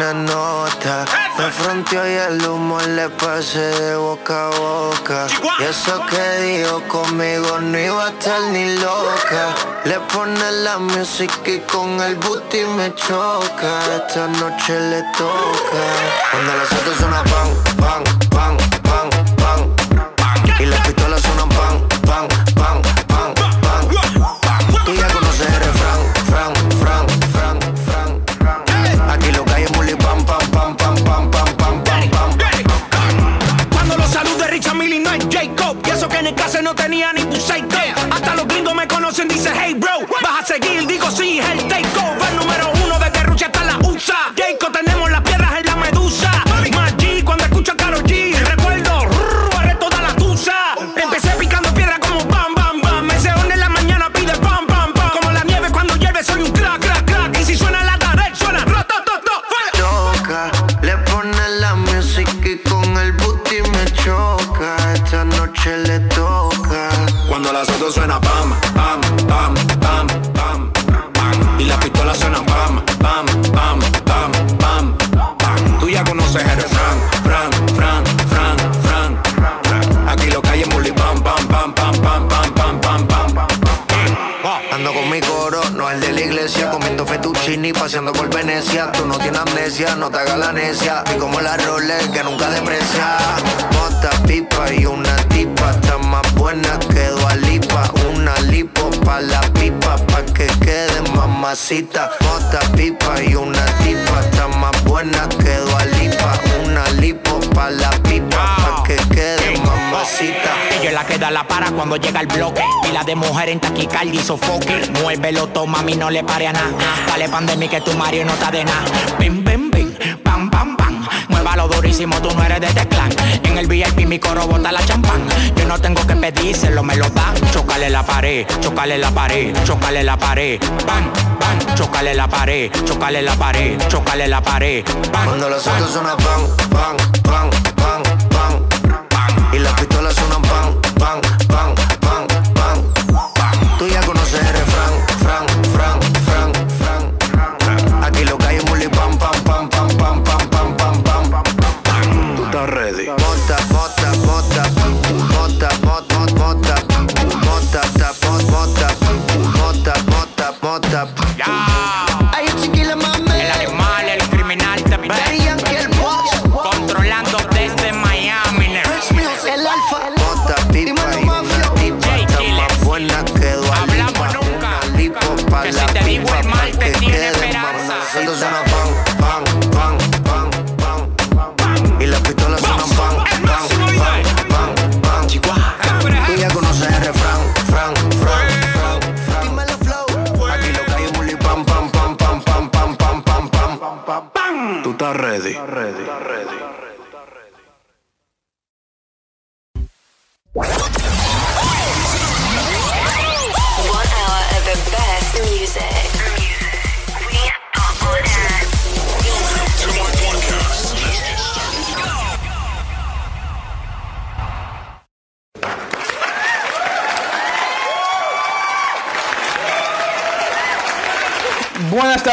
una nota. Me fronteó y el humo le pasé de boca a boca. Y eso que dijo conmigo no iba a estar ni loca. Le pone la música y con el booty me choca. Esta noche le toca. Cuando pan, pan, pan, pan, pan. Amnesia, no te hagas la necia. Y como la Rolex que nunca deprecia. Mota, pipa y una tipa, está más buena que Lipa. Una lipo pa' la pipa, pa' que quede mamacita. Mota, pipa y una tipa, está más buena que Lipa. Una lipo pa' la pipa, pa' que quede mamacita. Ella es la que da la para cuando llega el bloque. Pila de mujer en taquicardia y sofoque. Muévelo, toma, mami, no le pare a nada. Dale pandemia que tu Mario no está de nada. Bim, bim, Muévalo durísimo, tú no eres de este clan. En el VIP mi coro bota la champán. Yo no tengo que pedírselo, me lo dan. Chocale la pared, chocale la pared, chocale la pared. Bam, bam, chocale la pared, chocale la pared, chocale la pared. Bam, Cuando los bam. autos suenan pan, pan, pan,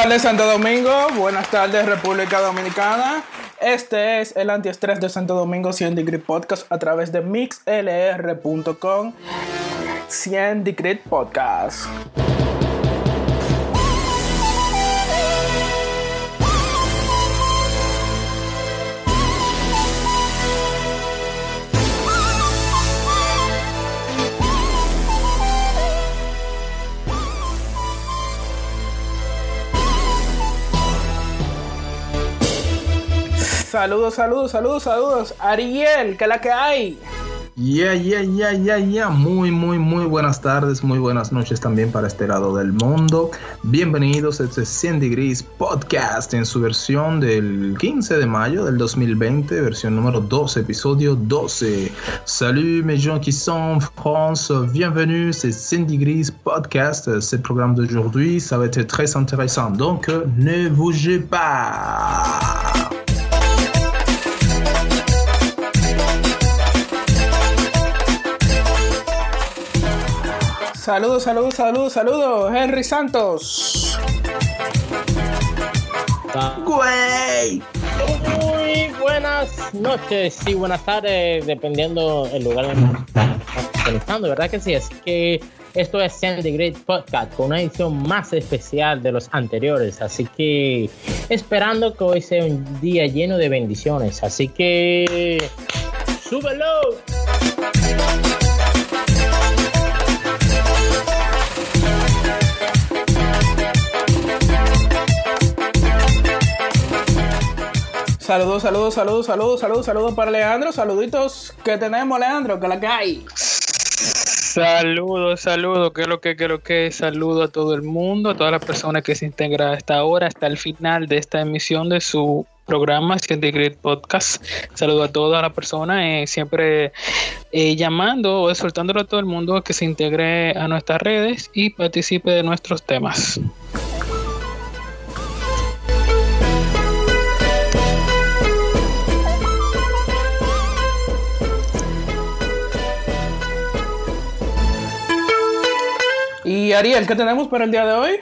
tardes Santo Domingo, buenas tardes República Dominicana. Este es el antiestrés de Santo Domingo 100 Degree Podcast a través de mixlr.com 100 Degree Podcast. Saludos, saludos, saludos, saludos. Ariel, ¿qué es la que hay? Ya, ya, ya, ya, ya. Muy, muy, muy buenas tardes, muy buenas noches también para este lado del mundo. Bienvenidos a este 100 Degrees Podcast en su versión del 15 de mayo del 2020, versión número 12, episodio 12. Salut mes gens qui sont en France, bienvenue, c'est 100 Degrees Podcast. Ce programme d'aujourd'hui, ça va être très intéressant, donc euh, ne bougez pas. Saludos, saludos, saludos, saludos. Henry Santos. Güey. Muy buenas noches y buenas tardes, dependiendo el lugar donde están conectando, ¿verdad que sí? Así que esto es Sandy Great Podcast con una edición más especial de los anteriores. Así que esperando que hoy sea un día lleno de bendiciones. Así que súbelo. Saludos, saludos, saludos, saludos, saludos, saludos para Leandro. Saluditos que tenemos, Leandro, que la que hay. Saludos, saludos, que lo que, que lo que saludo a todo el mundo, a todas las personas que se integran hasta ahora, hasta el final de esta emisión de su programa Great Podcast. Saludo a toda la persona, eh, siempre eh, llamando o exhortándolo a todo el mundo que se integre a nuestras redes y participe de nuestros temas. Y Ariel, ¿qué tenemos para el día de hoy?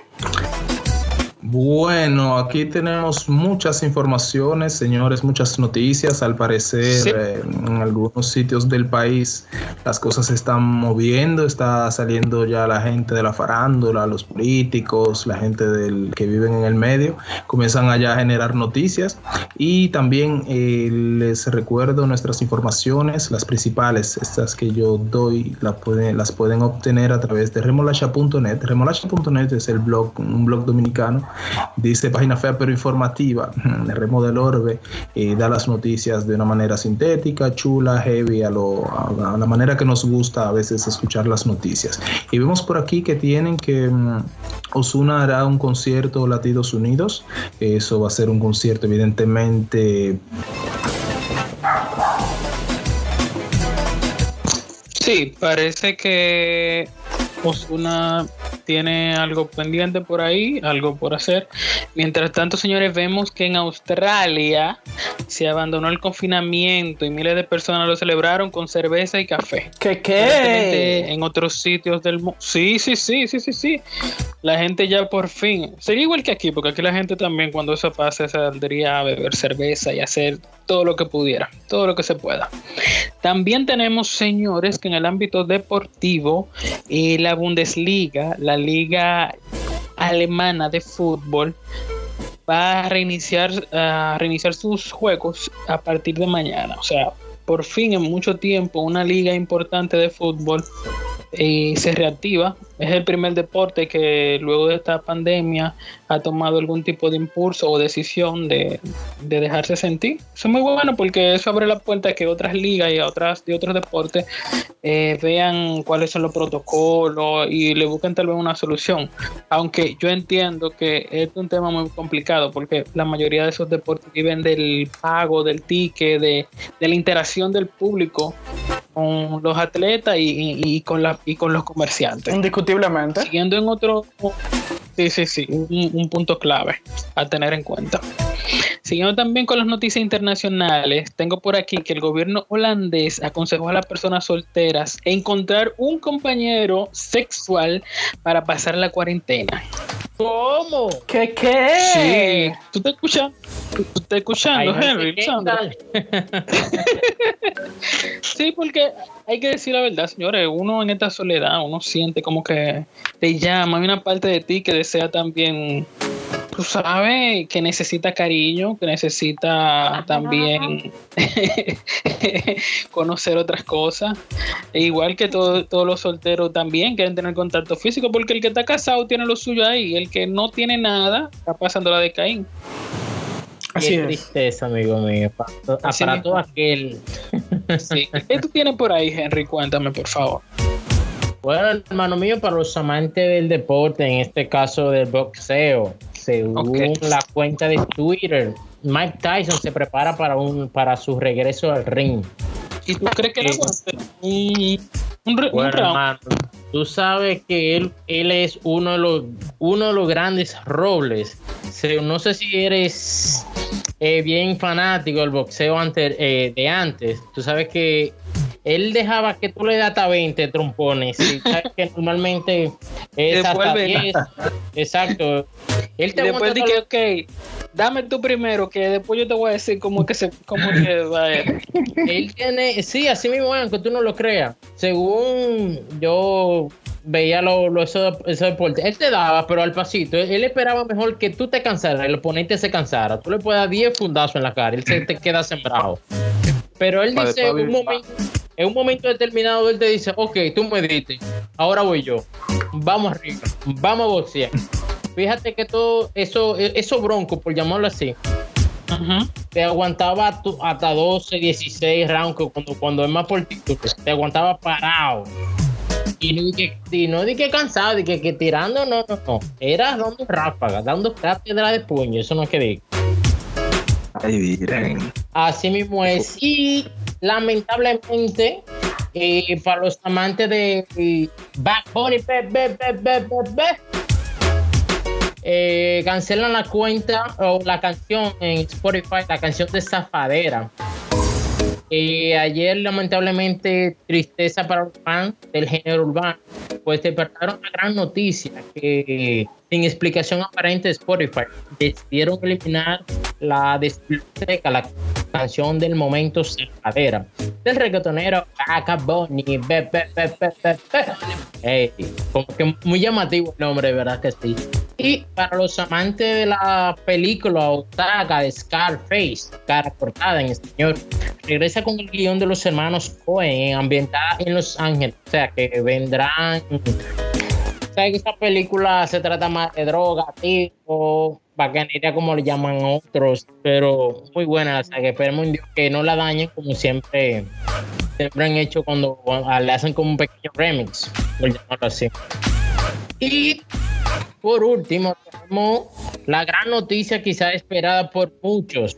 Bueno, aquí tenemos muchas informaciones, señores, muchas noticias. Al parecer, eh, en algunos sitios del país las cosas se están moviendo, está saliendo ya la gente de la farándula, los políticos, la gente del que viven en el medio, comienzan allá a generar noticias. Y también eh, les recuerdo nuestras informaciones, las principales, estas que yo doy, las pueden, las pueden obtener a través de remolacha.net. Remolacha.net es el blog, un blog dominicano Dice página fea pero informativa. Remo del Orbe eh, da las noticias de una manera sintética, chula, heavy, a, lo, la manera que nos gusta a veces escuchar las noticias. Y vemos por aquí que tienen que um, Osuna hará un concierto Latidos Unidos. Eso va a ser un concierto evidentemente Sí, parece que Osuna tiene algo pendiente por ahí, algo por hacer. Mientras tanto, señores, vemos que en Australia se abandonó el confinamiento y miles de personas lo celebraron con cerveza y café. ¿Qué qué? En otros sitios del mundo. Sí, sí, sí, sí, sí, sí. La gente ya por fin. Sería igual que aquí, porque aquí la gente también cuando eso pase saldría a beber cerveza y hacer todo lo que pudiera, todo lo que se pueda. También tenemos, señores, que en el ámbito deportivo, eh, la Bundesliga, la liga alemana de fútbol, va a reiniciar, a reiniciar sus juegos a partir de mañana. O sea, por fin en mucho tiempo una liga importante de fútbol eh, se reactiva es el primer deporte que luego de esta pandemia ha tomado algún tipo de impulso o decisión de, dejarse sentir. Eso es muy bueno porque eso abre la puerta a que otras ligas y otras de otros deportes eh, vean cuáles son los protocolos y le busquen tal vez una solución. Aunque yo entiendo que es un tema muy complicado porque la mayoría de esos deportes viven del pago, del ticket, de, la interacción del público con los atletas y, con, la, y con los comerciantes. Siguiendo en otro. Sí, sí, sí, un, punto clave a tener en cuenta. Siguiendo también con las noticias internacionales, tengo por aquí que el gobierno holandés aconsejó a las personas solteras encontrar un compañero sexual para pasar la cuarentena. ¿Cómo? ¿Qué qué? Sí, tú te escuchas. Tú estás escuchando, Henry. sí, porque hay que decir la verdad, señores. Uno en esta soledad, uno siente como que te llama. Hay una parte de ti que desea también tú sabes que necesita cariño, que necesita también conocer otras cosas. E igual que todos los solteros también quieren tener contacto físico, porque el que está casado tiene lo suyo ahí, el que no tiene nada está pasando la de Caín. Así Qué tristeza, amigo mío. Para, todo aquel. ¿Qué tú tienes por ahí, Henry? Cuéntame, por favor. Bueno, hermano mío, para los amantes del deporte, en este caso del boxeo, según la cuenta de Twitter, Mike Tyson se prepara para un para su regreso al ring. ¿Y tú crees que eh, un, un, hermano, tú sabes que él, él es uno de los uno de los grandes robles. no sé si eres eh, bien fanático del boxeo eh, de antes. Tú sabes que él dejaba que tú le das hasta 20 trompones. sabes que normalmente es hasta 10. Exacto. Él te después dije, ok, dame tú primero, que después yo te voy a decir cómo que se, cómo que va él. Él tiene, sí, así mismo, aunque tú no lo creas. Según yo veía lo, lo eso, eso deporte, él te daba, pero al pasito. Él, él esperaba mejor que tú te cansaras, el oponente se cansara. Tú le puedes dar 10 fundazos en la cara, él se te queda sembrado. Pero él dice, después en un, vivir. momento, en un momento determinado, él te dice, ok, tú me diste, ahora voy yo. Vamos arriba, vamos a boxear. Fíjate que todo eso, eso bronco, por llamarlo así, te aguantaba hasta 12, 16 rounds cuando, cuando es más por título, te aguantaba parado. Y no di que, y no di que cansado, di que, que tirando, no, no, no. Era dando ráfagas, dando cátedra de puño, eso no es que diga. Ay, miren. Así mismo es. Y lamentablemente, eh, para los amantes de eh, Bad Bunny, be, be, be, be, be, be, eh, cancelan la cuenta o la canción en Spotify, la canción de Zafadera. Eh, ayer, lamentablemente, tristeza para los fans del género urbano, pues despertaron una gran noticia que, sin explicación aparente de Spotify, decidieron eliminar la de biblioteca, la canción del momento Zafadera, del reggaetonero Bad Bunny. Be, be, be, be, be, be. Ey, como que muy llamativo el nombre, verdad que sí. Y para los amantes de la película Otaga de Scarface, cara cortada en español, regresa con el guion de los hermanos Cohen, ambientada en Los Ángeles. O sea, que vendrán. ¿Sabes que esta película se trata más de droga, tipo, bacanería, como le llaman otros? Pero muy buena. O sea, que esperemos que no la dañen como siempre, siempre han hecho cuando le hacen como un pequeño remix, por llamarlo así. Y por último, tenemos la gran noticia quizá esperada por muchos.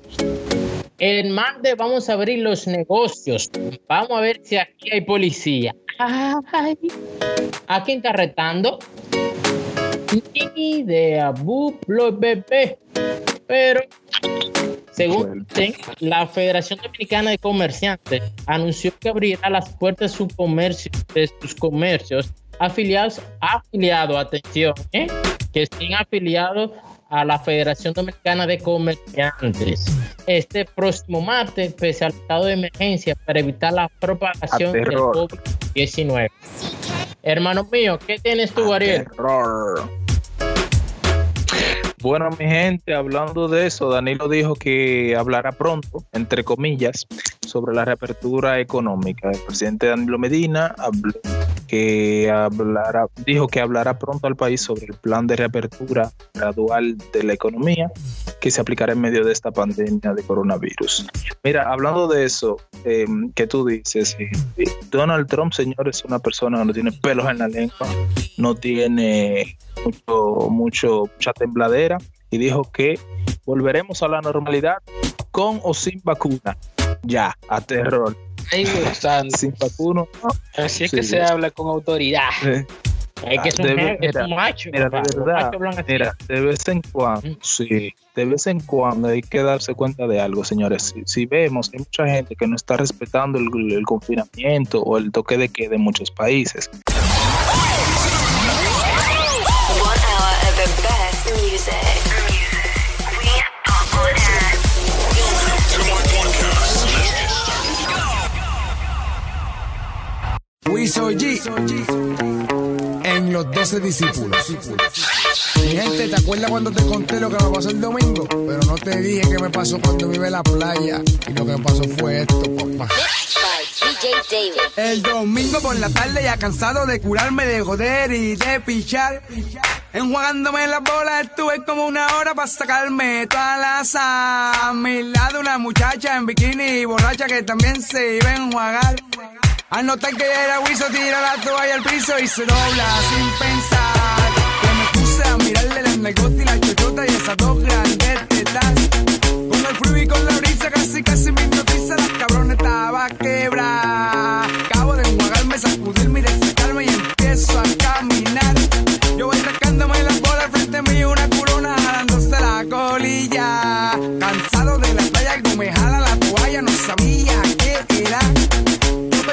El martes vamos a abrir los negocios. Vamos a ver si aquí hay policía. Ay, ¿A quién está retando? Ni idea, buplo bebé. Pero, según la Federación Dominicana de Comerciantes anunció que abrirá las puertas de, su comercio, de sus comercios afiliados, afiliados, atención, ¿eh? que estén afiliados a la Federación Dominicana de Comerciantes este próximo martes, pese al estado de emergencia para evitar la propagación del terror. COVID-19. Hermano mío, ¿qué tienes tú, Ariel? Terror. Bueno, mi gente, hablando de eso, Danilo dijo que hablará pronto, entre comillas, sobre la reapertura económica. El presidente Danilo Medina habló que hablará, dijo que hablará pronto al país sobre el plan de reapertura gradual de la economía que se aplicará en medio de esta pandemia de coronavirus. Mira, hablando de eso, eh, que tú dices, eh, Donald Trump, señor, es una persona que no tiene pelos en la lengua, no tiene mucho, mucho, mucha tembladera y dijo que volveremos a la normalidad con o sin vacuna. Ya, a terror. Ay, santo. Sin vacuna. Así es Sí, que se habla con autoridad. eh, Es que es un, de- je- es mira, un macho. Mira, de papá. Verdad, mira, de vez en cuando, Mm. sí, de vez en cuando hay que darse cuenta de algo, señores. Si, si vemos que hay mucha gente que no está respetando el, el confinamiento o el toque de queda en muchos países, Wiso G en los 12 discípulos. Mi gente, ¿te acuerdas cuando te conté lo que me pasó el domingo? Pero no te dije qué me pasó cuando vive la playa. Y lo que me pasó fue esto, papá. El domingo por la tarde ya cansado de curarme, de joder y de pichar. Enjuagándome las bolas estuve como una hora para sacarme toda la sa. A mi lado una muchacha en bikini borracha que también se iba a enjuagar. Al notar que era Wiso tira la toalla al piso y se dobla sin pensar. Que me puse a mirarle las nalgotas y la chochota y esas dos grandes tetas. Con el frío y con la brisa casi casi me hipnotiza La cabrona estaba quebrada Acabo de enjuagarme, sacudirme y desatarme Y empiezo a caminar Yo voy sacándome las bolas frente mío Una corona jalándose la colilla Cansado de la playa que me jala la toalla No sabía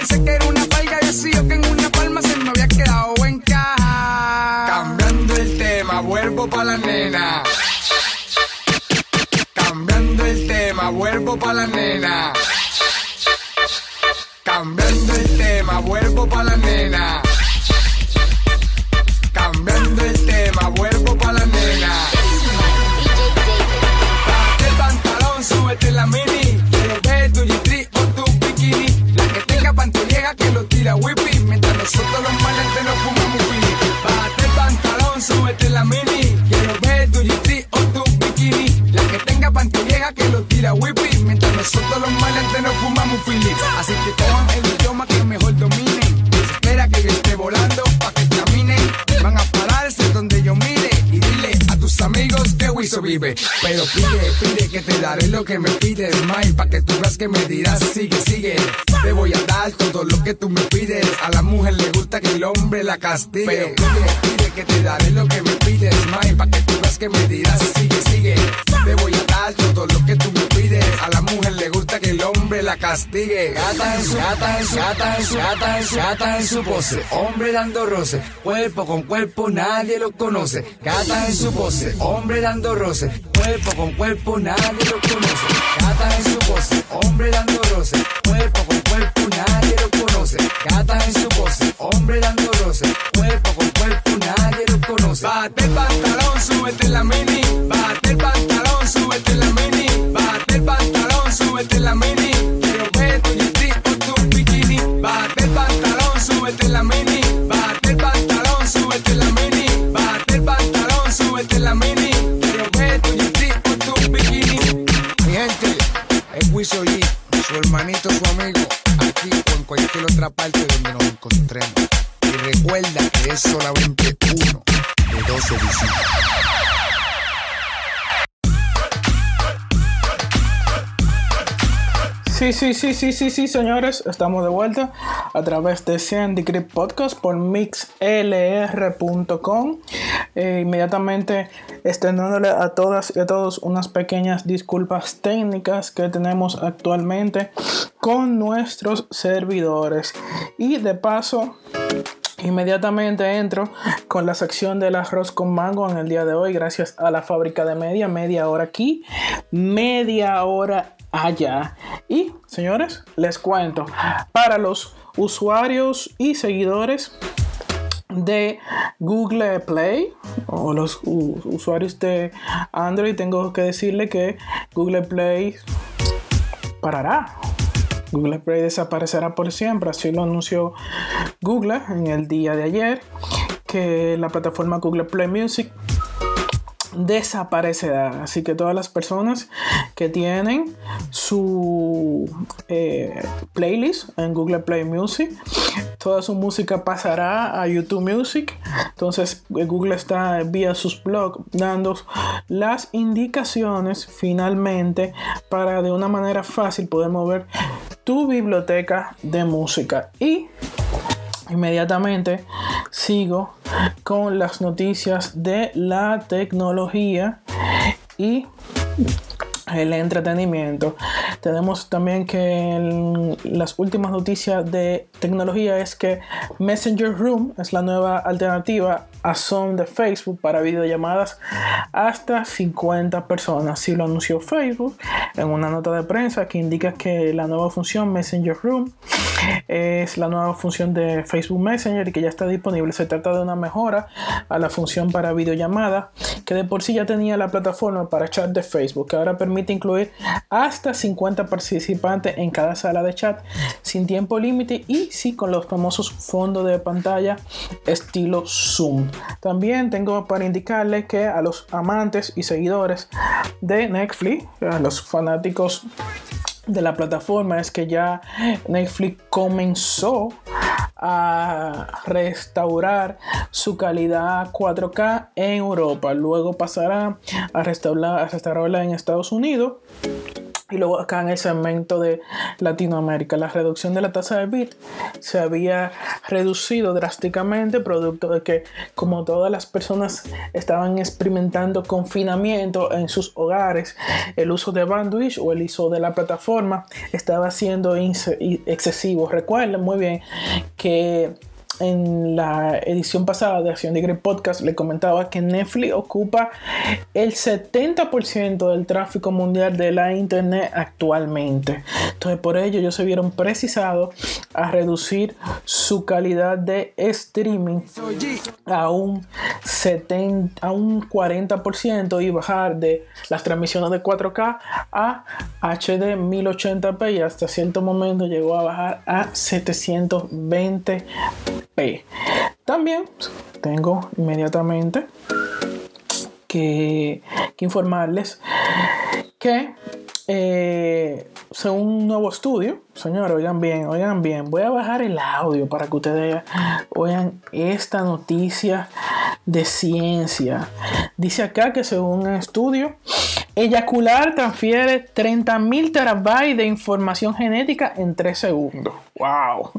pensé que era una palga Y así yo que en una palma se me había quedado en caja Cambiando el tema, vuelvo pa' la nena tema, vuelvo pa' la nena. Cambiando el tema, vuelvo pa' la nena. Tira whippy. Mientras nosotros los maleantes nos fumamos fili. Bájate el pantalón, súbete la mini. Quiero ver tu G3 o tu bikini. La que tenga pantalla que lo tira whippy. Mientras nosotros los maleantes nos fumamos fili. Así que cojan el idioma que mejor dominen. Espera que yo esté volando pa' que caminen. Van a pararse donde yo mire y dile a tus amigos que Wiso vive. Pero pide, pide que te daré lo que me pides, Mike, pa' que tú veas que me dirás, sigue, sigue. Te voy a dar todo lo que tú me pides. La castigue. Pero pide, pide que te daré lo que me pides, Mike, pa' que tú veas que me dirás, sigue, sigue. Te voy a dar todo lo que tú me pides. A la mujer le gusta que el hombre la castigue. Gata en su, gata en su, gata en su, gata en su, gata en su pose. Hombre dando roce, cuerpo con cuerpo nadie lo conoce. Gata en su pose, hombre dando roce, cuerpo con cuerpo nadie lo conoce. Gata en su pose, hombre dando roce, cuerpo con cuerpo nadie lo conoce. Gata en su pose, hombre dando roce, cuerpo con cuerpo nadie lo conoce. Bate el pantalón, súbete la mini. Bate el pantalón, súbete la mini. Bate el pantalón, súbete la mini. Quiero ver tu G3 o tu bikini. Bate el pantalón, súbete la mini. Bate el pantalón, súbete la mini. Bate el pantalón, súbete la mini. Quiero ver tu G3 o tu bikini. Mi gente, es Wiso G, su hermanito, su amigo, otra parte donde nos encontremos. Y recuerda que es solamente uno de 12 visitas. Sí, sí, sí, sí, sí, sí, señores, estamos de vuelta a través de 100 Degree Podcast por mixlr.com. Eh, inmediatamente extendiéndole a todas y a todos unas pequeñas disculpas técnicas que tenemos actualmente con nuestros servidores. Y de paso, Inmediatamente entro con la sección del arroz con mango en el día de hoy, gracias a la fábrica de media, media hora aquí, media hora allá. Y señores, les cuento, para los usuarios y seguidores de Google Play o los usuarios de Android, tengo que decirle que Google Play parará. Google Play desaparecerá por siempre, así lo anunció Google en el día de ayer, que la plataforma Google Play Music desaparecerá. Así que todas las personas que tienen su eh, playlist en Google Play Music, toda su música pasará a YouTube Music. Entonces eh, Google está vía sus blogs dando las indicaciones finalmente para de una manera fácil poder mover tu biblioteca de música y inmediatamente sigo con las noticias de la tecnología y el entretenimiento. Tenemos también que las últimas noticias de tecnología es que Messenger Room es la nueva alternativa a Zoom de Facebook para videollamadas hasta 50 personas. Así lo anunció Facebook en una nota de prensa que indica que la nueva función Messenger Room es la nueva función de Facebook Messenger y que ya está disponible. Se trata de una mejora a la función para videollamada que de por sí ya tenía la plataforma para chat de Facebook, que ahora permite incluir hasta 50 participantes en cada sala de chat sin tiempo límite y sí con los famosos fondos de pantalla estilo Zoom. También tengo para indicarle que a los amantes y seguidores de Netflix, a los fanáticos de la plataforma es que ya Netflix comenzó a restaurar su calidad 4K en Europa. Luego pasará a restaurar, a restaurarla en Estados Unidos. Y luego acá en el segmento de Latinoamérica, la reducción de la tasa de bit se había reducido drásticamente, producto de que como todas las personas estaban experimentando confinamiento en sus hogares, el uso de bandwidth o el uso de la plataforma estaba siendo excesivo. Recuerden muy bien que en la edición pasada de Acción de Great Podcast le comentaba que Netflix ocupa el 70% del tráfico mundial de la internet actualmente. Entonces por ello ellos se vieron precisados a reducir su calidad de streaming a un 70 a un 40% y bajar de las transmisiones de 4K a HD 1080p y hasta cierto momento llegó a bajar a 720p. También tengo inmediatamente que, que informarles que eh, según un nuevo estudio, señores, oigan bien, oigan bien, voy a bajar el audio para que ustedes oigan esta noticia de ciencia. Dice acá que según un estudio, eyacular transfiere 30.000 terabytes de información genética en 3 segundos. ¡Wow!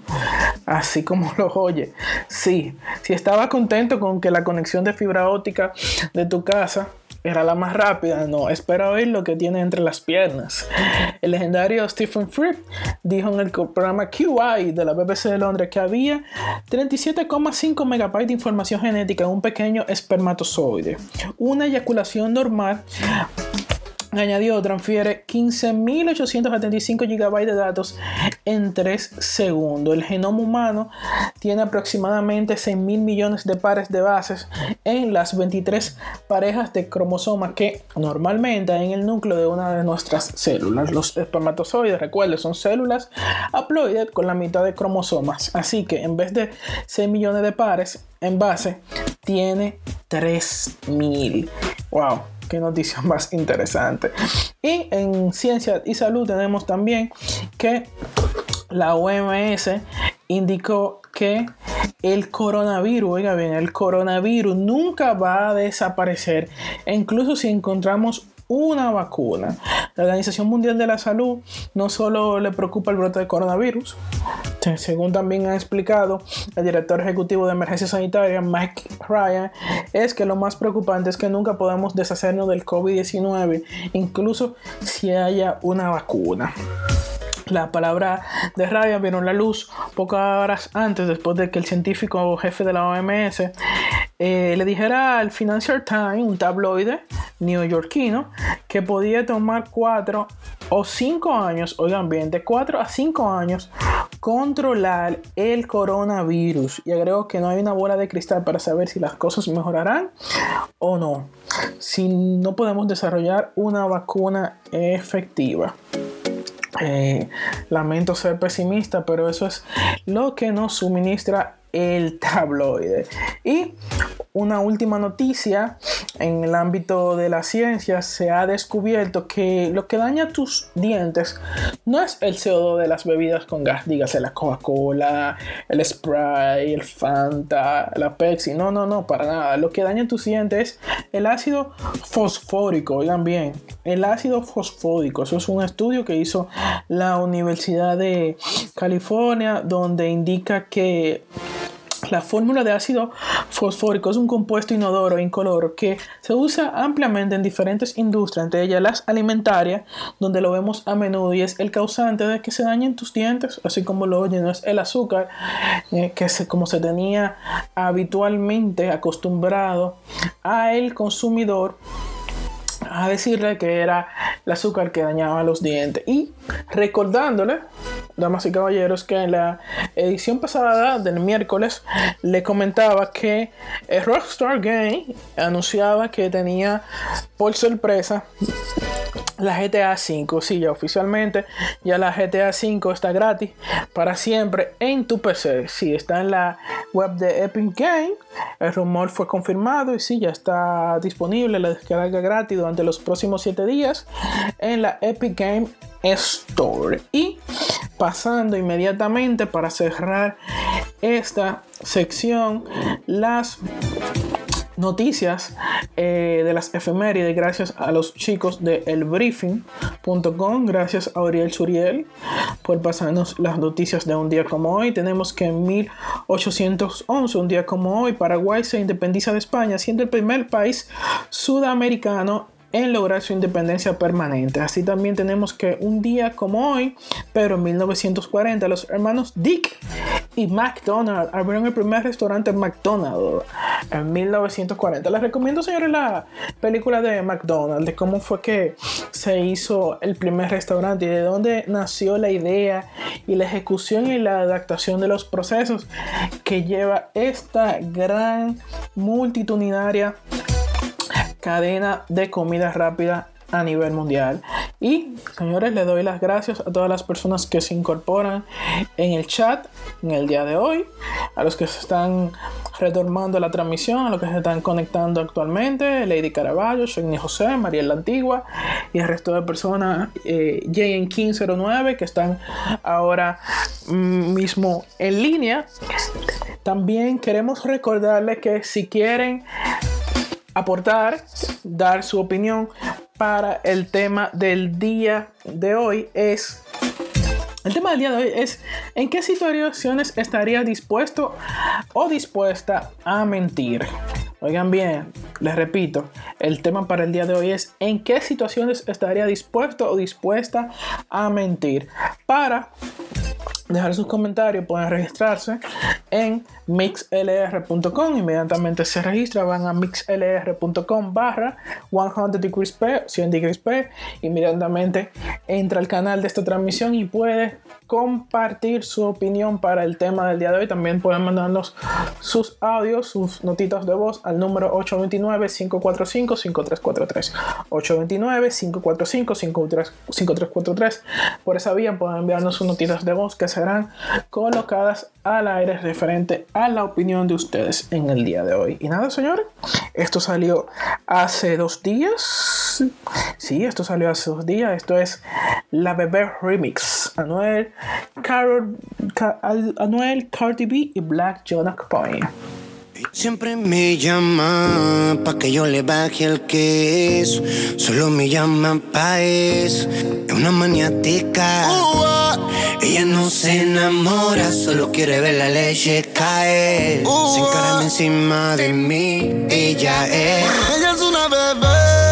Así como lo oye. Sí, si estaba contento con que la conexión de fibra óptica de tu casa era la más rápida. No, espera oír lo que tiene entre las piernas. El legendario Stephen Fripp dijo en el programa QI de la BBC de Londres que había 37,5 megabytes de información genética en un pequeño espermatozoide. Una eyaculación normal Añadió, transfiere 15.875 GB de datos en 3 segundos. El genoma humano tiene aproximadamente 6.000 millones de pares de bases en las 23 parejas de cromosomas que normalmente hay en el núcleo de una de nuestras células. Los espermatozoides, recuerden, son células haploides con la mitad de cromosomas. Así que en vez de 6 millones de pares en base, tiene 3.000. ¡Wow! Qué noticia más interesante. Y en ciencia y salud tenemos también que la OMS indicó que el coronavirus, oiga bien, el coronavirus nunca va a desaparecer, incluso si encontramos una vacuna. La Organización Mundial de la Salud no solo le preocupa el brote de coronavirus, según también ha explicado el director ejecutivo de emergencia sanitaria, Mike Ryan, es que lo más preocupante es que nunca podemos deshacernos del COVID-19, incluso si haya una vacuna. La palabra de Ryan vino a la luz pocas horas antes, después de que el científico jefe de la OMS eh, le dijera al Financial Times, un tabloide neoyorquino, que podía tomar 4 o 5 años, oigan bien, de 4 a 5 años, controlar el coronavirus. Y agrego que no hay una bola de cristal para saber si las cosas mejorarán o no. Si no podemos desarrollar una vacuna efectiva. Eh, lamento ser pesimista, pero eso es lo que nos suministra el tabloide. Y una última noticia en el ámbito de la ciencia se ha descubierto que lo que daña tus dientes no es el CO2 de las bebidas con gas, dígase la Coca-Cola, el Sprite, el Fanta, la Pepsi, no, no, no, para nada. Lo que daña tus dientes es el ácido fosfórico, oigan bien, el ácido fosfórico, eso es un estudio que hizo la Universidad de California donde indica que la fórmula de ácido fosfórico es un compuesto inodoro e incoloro que se usa ampliamente en diferentes industrias, entre ellas las alimentarias, donde lo vemos a menudo y es el causante de que se dañen tus dientes, así como lo oyen, no es el azúcar, eh, que se, como se tenía habitualmente acostumbrado a el consumidor a decirle que era el azúcar que dañaba los dientes y recordándole damas y caballeros, que en la edición pasada del miércoles le comentaba que el Rockstar Game anunciaba que tenía por sorpresa la GTA 5. Sí, ya oficialmente, ya la GTA 5 está gratis para siempre en tu PC. Sí, está en la web de Epic Game. El rumor fue confirmado y sí, ya está disponible la descarga gratis durante los próximos 7 días en la Epic Game Store. Y pasando inmediatamente para cerrar esta sección, las noticias eh, de las efemérides gracias a los chicos de elbriefing.com gracias a Auriel Suriel por pasarnos las noticias de un día como hoy tenemos que en 1811 un día como hoy Paraguay se independiza de España siendo el primer país sudamericano en lograr su independencia permanente. Así también tenemos que un día como hoy, pero en 1940, los hermanos Dick y McDonald's abrieron el primer restaurante McDonald's en 1940. Les recomiendo, señores, la película de McDonald's, de cómo fue que se hizo el primer restaurante y de dónde nació la idea y la ejecución y la adaptación de los procesos que lleva esta gran multitudinaria cadena de comida rápida a nivel mundial. Y señores, le doy las gracias a todas las personas que se incorporan en el chat en el día de hoy, a los que se están retomando la transmisión, a los que se están conectando actualmente, Lady Caraballo, Shagni José, Mariel la Antigua y el resto de personas, eh, JN 1509 que están ahora mismo en línea. También queremos recordarles que si quieren aportar, dar su opinión para el tema del día de hoy es... El tema del día de hoy es en qué situaciones estaría dispuesto o dispuesta a mentir. Oigan bien, les repito, el tema para el día de hoy es en qué situaciones estaría dispuesto o dispuesta a mentir. Para dejar sus comentarios, pueden registrarse en mixlr.com. Inmediatamente se registra, van a mixlr.com barra 100 degrees P, 100 degrees P. Inmediatamente entra al canal de esta transmisión y puede compartir su opinión para el tema del día de hoy. También pueden mandarnos sus audios, sus notitas de voz al número 829-545-5343. 829-545-5343. Por esa vía pueden enviarnos sus notitas de voz que serán colocadas al aire referente a la opinión de ustedes en el día de hoy. Y nada, señores, esto salió hace dos días. Sí, esto salió hace dos días. Esto es La Bebé Remix. Anuel, Carol, Anuel, Cardi B y Black Jonah Point. Siempre me llama pa' que yo le baje el queso. Solo me llama pa' eso. Es una maniática. Ella no se enamora, solo quiere ver la leche caer. Se encarama encima de mí. Ella es. Ella es una bebé,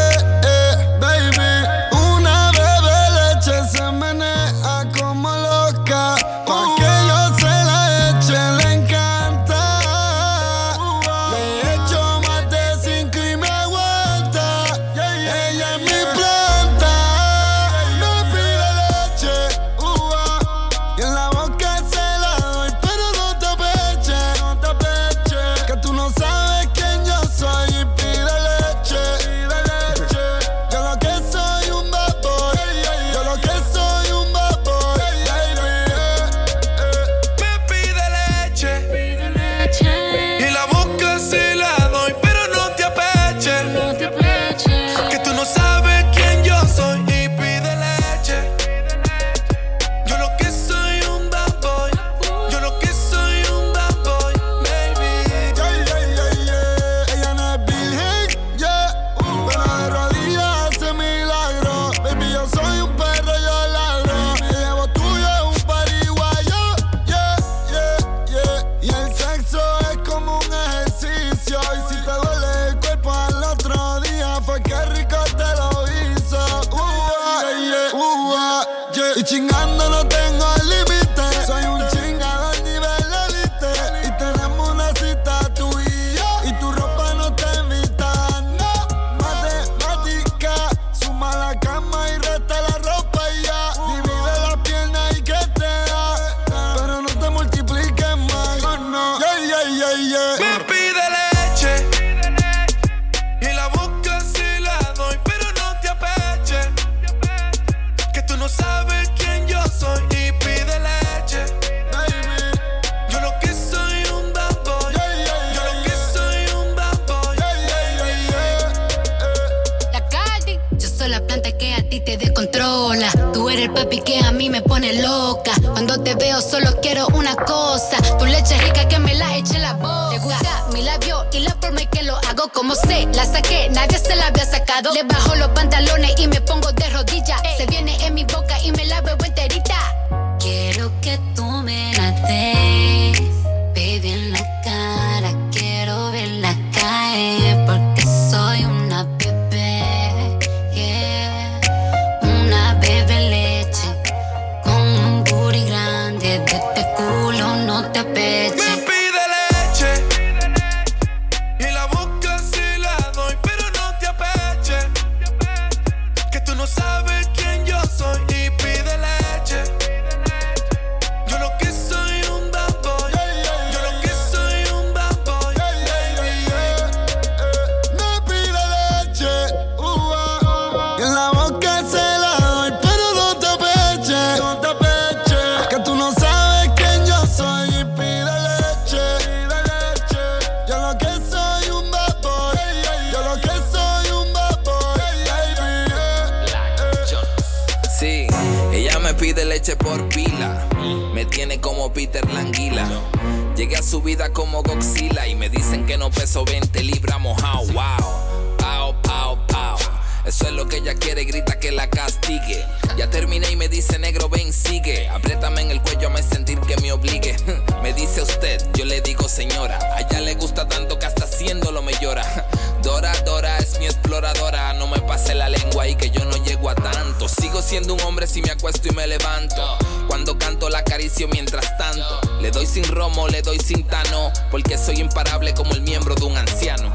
no peso 20 libras mojado. Wow, pao, pao, pao. Eso es lo que ella quiere, grita que la castigue. Ya terminé y me dice negro, ven, sigue. Apriétame en el cuello, me sentir que me obligue. Me dice usted, yo le digo señora. A ella le gusta tanto que hasta haciéndolo me llora. Dora, Dora es mi exploradora. No me pase la lengua y que yo no llego a tanto. Sigo siendo un hombre si me acuesto y me levanto. Cuando canto la acaricio mientras tanto. Le doy sin romo, le doy sin tano. Porque soy imparable como el miembro de un anciano.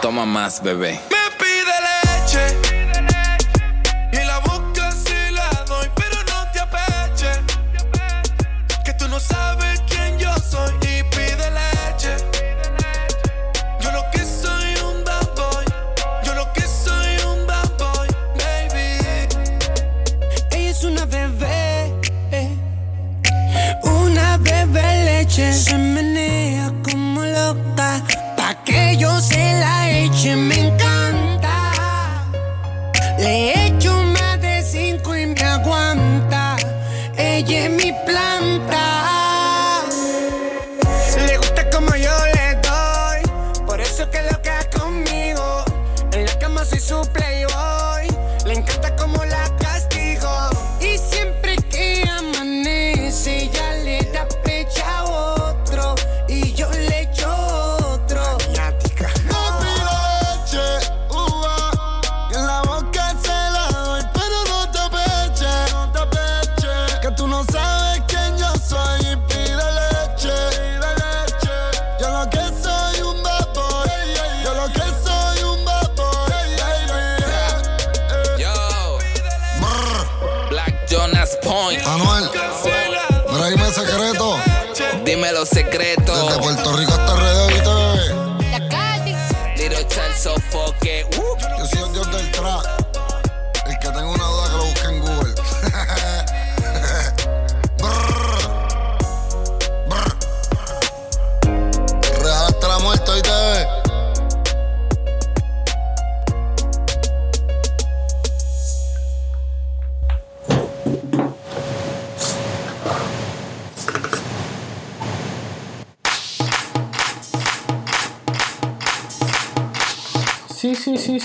Toma más, bebé. Se menea como loca, pa' que yo se la eche, me encanta. Le echo más de cinco y me aguanta. Ella es mi planta.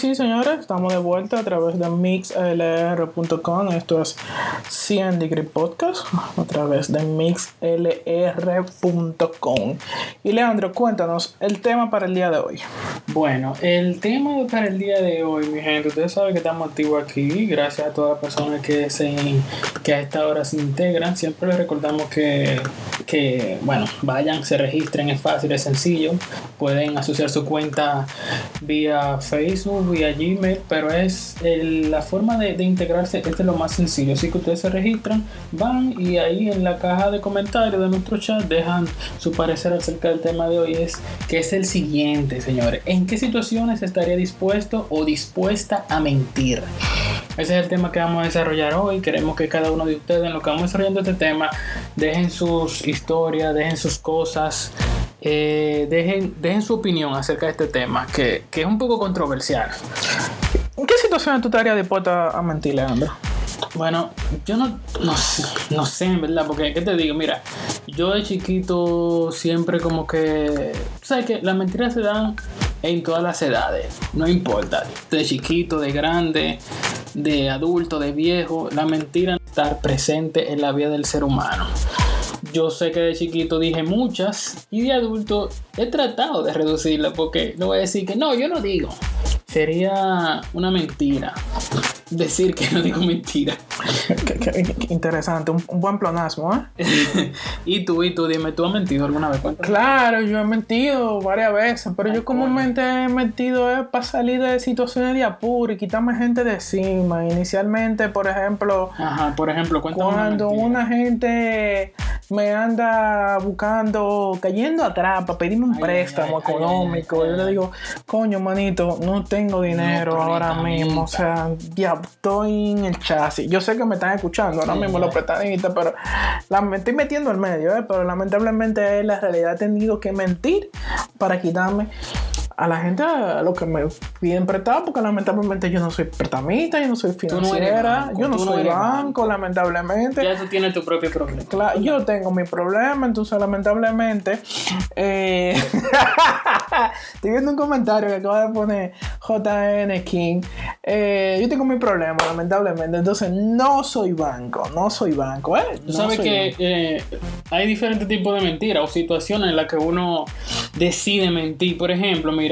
Sí, señores. Estamos de vuelta a través de mixlr.com. Esto es 100 Degree Podcast a través de mixlr.com. Y Leandro, cuéntanos el tema para el día de hoy. Bueno, el tema para el día de hoy, mi gente, ustedes saben que estamos activos aquí, gracias a todas las personas que, se, que a esta hora se integran. Siempre les recordamos que, que, bueno, vayan, se registren, es fácil, es sencillo. Pueden asociar su cuenta vía Facebook, vía Gmail, pero es la forma de, de integrarse, este es lo más sencillo. Así que ustedes se registran, van y ahí en la caja de comentarios de nuestro chat dejan su parecer acerca del tema de hoy, es que es el siguiente, señores. ¿En qué situaciones estaría dispuesto o dispuesta a mentir? Ese es el tema que vamos a desarrollar hoy. Queremos que cada uno de ustedes, en lo que vamos desarrollando este tema, dejen sus historias, dejen sus cosas, eh, dejen, dejen su opinión acerca de este tema, que, que es un poco controversial. ¿En qué situaciones tú estarías dispuesta a mentir, Leandro? Bueno, yo no, no, no sé, en verdad, porque, ¿qué te digo? Mira, yo de chiquito siempre como que, ¿sabes qué? Las mentiras se dan en todas las edades, no importa, de chiquito, de grande, de adulto, de viejo, la mentira estar presente en la vida del ser humano. Yo sé que de chiquito dije muchas y de adulto he tratado de reducirla porque no voy a decir que no, yo no digo. Sería una mentira decir que no digo mentira. Qué, qué- qué interesante, un, un buen plonasmo, ¿eh? y tú, y tú, dime, ¿tú has mentido alguna vez? Cuéntame. Claro, yo he mentido varias veces, pero yo comúnmente he mentido es para salir de situaciones de apuro y quitarme gente de encima. Inicialmente, por ejemplo, Ajá, por ejemplo, una cuando una gente me anda buscando, cayendo atrás para pedirme un Ay, préstamo ay, económico, yo le digo, coño, manito, no tengo dinero No, ahora mismo, o sea, ya estoy en el chasis. Yo sé que me están escuchando ahora Sí, mismo los prestadistas, pero la, me estoy metiendo al medio, ¿eh? pero lamentablemente la realidad. He tenido que mentir para quitarme a la gente a lo que me piden prestado, porque lamentablemente yo no soy prestamista, yo no soy no financiera, banco, yo no soy banco, lamentablemente. Ya tú tienes tu propio problema. Claro, yo tengo mi problema, entonces lamentablemente eh, estoy viendo un comentario que acaba de poner JN King. Eh, yo tengo mi problema, lamentablemente, entonces no soy banco, no soy banco, ¿eh? Tú No sabes que eh, hay diferentes tipos de mentiras o situaciones en las que uno decide mentir. Por ejemplo, mira,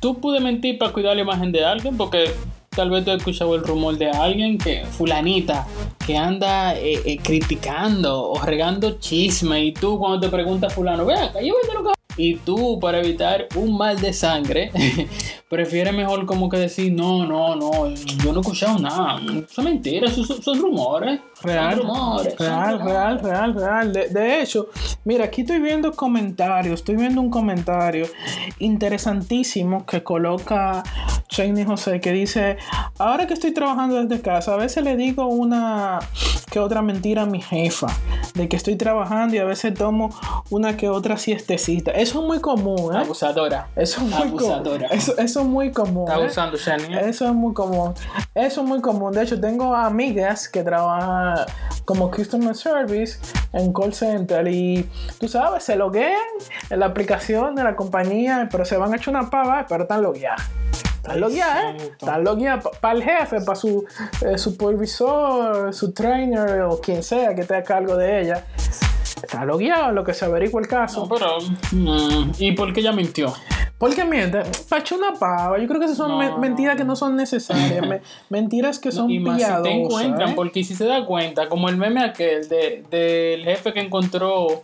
tú puedes mentir para cuidar la imagen de alguien porque tal vez tú has escuchado el rumor de alguien que fulanita que anda eh, eh, criticando o regando chisme y tú cuando te pregunta fulano, vea, yo lo que y tú, para evitar un mal de sangre, prefieres mejor como que decir, no, no, no, yo no he escuchado nada. Son mentiras, son rumores. Real, rumores. real, rumores. real, real, real. De, de hecho, mira, aquí estoy viendo comentarios, estoy viendo un comentario interesantísimo que coloca Cheney José, que dice, ahora que estoy trabajando desde casa, a veces le digo una que otra mentira a mi jefa, de que estoy trabajando y a veces tomo una que otra siestecita. Eso es muy común, ¿eh? Abusadora. Eso es muy común. Abusadora. Eso, eso es muy común. Está ¿eh? abusando. ¿eh? Eso es muy común. Eso es muy común. De hecho, tengo amigas que trabajan como Customer Service en call center y tú sabes, se loguean en la aplicación de la compañía, pero se van a echar una pava, pero están logueadas. Están logueadas, ¿eh? Están logueadas para el jefe, para su eh, supervisor, su trainer o quien sea que esté a cargo de ella. Está logueado, lo que se averigua el caso. No, pero. mm, ¿Y por qué ella mintió? ¿Por qué miente? Echar una pava. Yo creo que esas son No, me- no, mentiras que no son necesarias. me- mentiras que son y más si te encuentran, ¿eh? porque si se da cuenta, como el meme aquel de, del jefe que encontró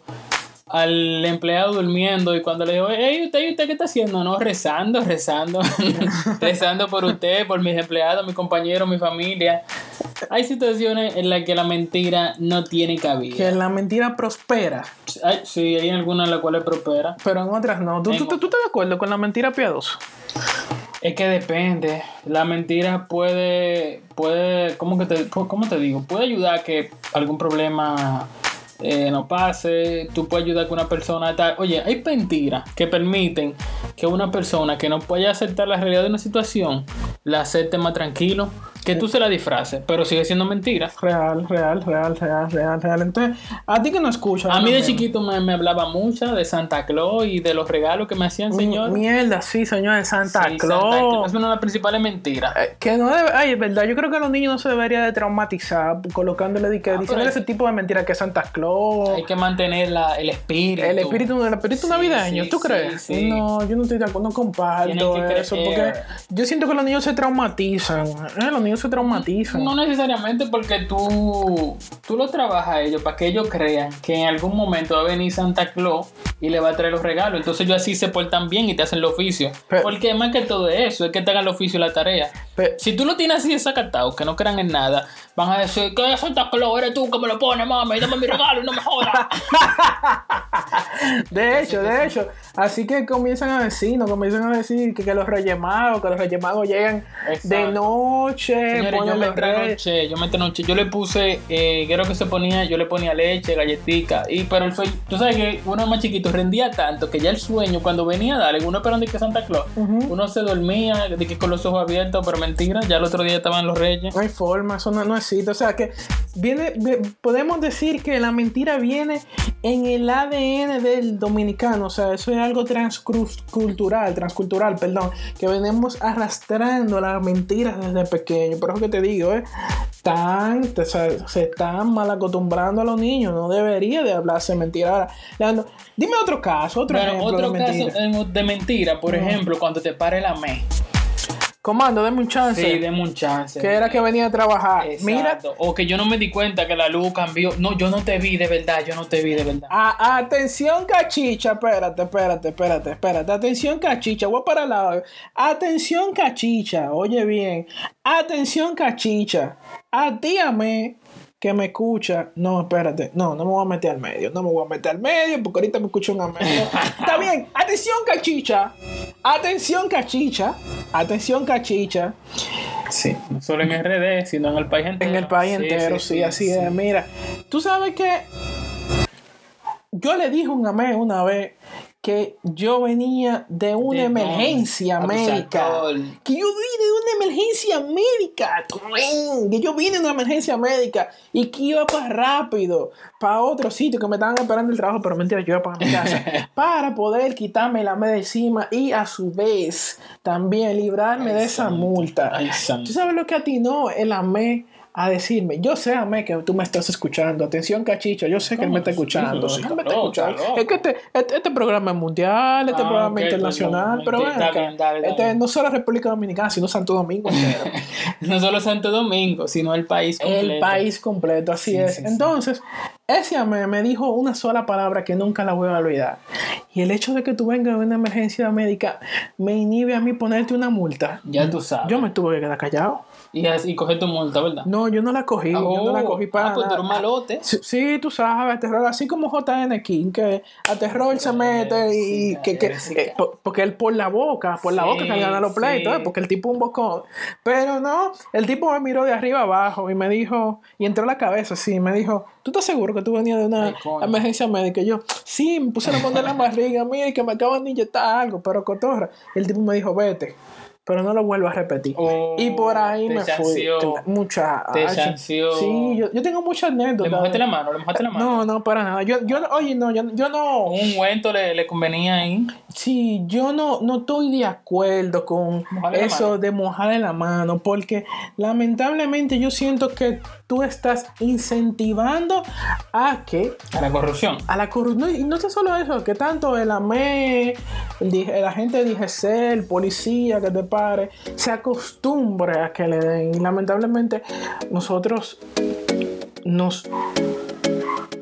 al empleado durmiendo y cuando le dijo, hey, ¿usted, ¿y usted qué está haciendo? No, rezando, rezando, rezando por usted, por mis empleados, mis compañeros, mi familia. Hay situaciones en las que la mentira no tiene cabida. Que la mentira prospera, Hay- sí, hay algunas en las cuales prospera. pero en otras no. ¿Tú, En tú, tú- tú estás de acuerdo con la mentira piadosa? Es que depende. La mentira puede, puede, ¿cómo que te, cómo te digo? Puede ayudar a que algún problema eh, no pase. Tú puedes ayudar a que una persona tal. Oye, hay mentiras que permiten que una persona que no pueda aceptar la realidad de una situación la acepte más tranquilo. Que tú se la disfraces, pero sigue siendo mentira. Real, real, real, real, real, real. Entonces, a ti que no escuchas. A mí de chiquito me, me hablaba mucho de Santa Claus y de los regalos que me hacían, señor. Mierda, sí, señor, de Santa Sí, Claus. Es una de las principales mentiras. Eh, Que no debe, ay, es verdad, yo creo que a los niños no se debería de traumatizar colocándole, de que, diciéndole Ah, pero ese tipo de mentiras que Santa Claus, Hay que mantener la- el espíritu. el espíritu, el espíritu Sí, navideño, sí, ¿tú crees? sí. No, yo no estoy de acuerdo, no comparto eso, porque yo siento que los niños se traumatizan, ¿eh? los niños se traumatizan. No necesariamente porque tú, tú lo trabajas a ellos para que ellos crean que en algún momento va a venir Santa Claus y le va a traer los regalos. Entonces ellos así se portan bien y te hacen el oficio. Pero- porque más que todo eso es que te hagan el oficio y la tarea. Pero- si tú lo tienes así desacatado, que no crean en nada, van a decir que Santa Claus eres tú que me lo pones, mami, dame mi regalo no me jodas. De hecho, de hecho, así que comienzan a decir, no comienzan a decir que, que los reyes magos, que los reyes magos llegan de noche, Señores, yo me noche, yo me noche, yo le puse, eh, creo que se ponía, yo le ponía leche, galletica, y pero el sueño, tú sabes que uno más chiquito rendía tanto que ya el sueño cuando venía a darle, uno esperando que Santa Claus, uno se dormía de que con los ojos abiertos, pero mentira, ya el otro día estaban los reyes. No hay forma, eso no, no existe. O sea que viene, podemos decir que la mentira viene en el ADN del dominicano. O sea, eso es algo transcultural, transcultural, perdón, que venimos arrastrando las mentiras desde pequeño. Por eso que te digo, ¿eh? Tan, o sea, se están mal acostumbrando a los niños. No debería de hablarse mentira. Ahora, Leandro, dime otro caso, otro Bueno, ejemplo otro de caso mentira. eh, de mentira, por ejemplo, cuando te pare la me. Comando, deme un chance. Sí, deme un chance. que era que venía a trabajar. Mira, Exacto. O que yo no me di cuenta que la luz cambió. No, yo no te vi de verdad, yo no te vi de verdad. A- atención, cachicha. Espérate, espérate, espérate, espérate. Atención, cachicha. Voy para lado. Atención, cachicha. Oye bien. Atención, cachicha. A ti, a mí, que me escucha. No, espérate. No, no me voy a meter al medio. No me voy a meter al medio porque ahorita me escucha un amigo. Está bien. Atención, cachicha. Atención, cachicha. Atención, cachicha. Sí, no solo en RD, sino en el país entero. En el país Sí, entero, sí, así es. Mira, tú sabes que yo le dije a un amé una vez que yo venía de una ¿De emergencia médica. Que yo vine de una emergencia médica. Que yo vine de una emergencia médica y que iba para rápido, para otro sitio que me estaban esperando el trabajo, pero mentira, yo iba para mi casa. para poder quitarme la media encima y a su vez también librarme de esa multa. Ay. ¿Tú sabes lo que atinó el AME a decirme? Yo sé, AME, que tú me estás escuchando. Atención, cachicho, yo sé que él me está escuchando. Sí, está Es que este, este, este programa es mundial, este Ah, programa ok, es internacional, pero dale. Este no solo República Dominicana, sino Santo Domingo entero. No solo Santo Domingo, sino el país completo. El país completo, así Sí, es. sí. Entonces, ese AME me dijo una sola palabra que nunca la voy a olvidar. Y el hecho de que tú vengas de una emergencia médica me inhibe a mí ponerte una multa. Ya tú sabes. Yo me tuve que quedar callado. Y, así, y coger tu multa, ¿verdad? No, yo no la cogí, yo no la Oh, cogí para ah, pues eres un malote. Sí, sí, tú sabes, terror, así como JN King, que a terror se mete y que, que- eh, po- porque él por la boca, por la Sí, boca que gana los pleitos, sí. eh, porque el tipo un bocón. Pero no, el tipo me miró de arriba abajo y me dijo, y entró a la cabeza así, me dijo, ¿tú estás seguro que tú venías de una Ay, emergencia médica? Y yo, sí, me puse la mano en la barriga, mira, y que me acaban de inyectar algo, pero cotorra. Y el tipo me dijo, vete. Pero no lo vuelvo a repetir. Oh, y por ahí me fui. chanceó. Mucha. Te ay, chanceó. Sí, yo, yo tengo muchas anécdotas. ¿Le mojaste la mano? ¿Le mojaste la mano? No, no, para nada. Yo, yo, oye, no, yo, yo no. Un ungüento le, le convenía ahí. Sí, yo no, no estoy de acuerdo con Mojarle eso de mojarle la mano, porque lamentablemente yo siento que tú estás incentivando a que A la corrupción. a la corrupción. Y no es solo eso, que tanto el AME, el, el agente de DGC, el policía que te pare, se acostumbre a que le den. Y lamentablemente nosotros nos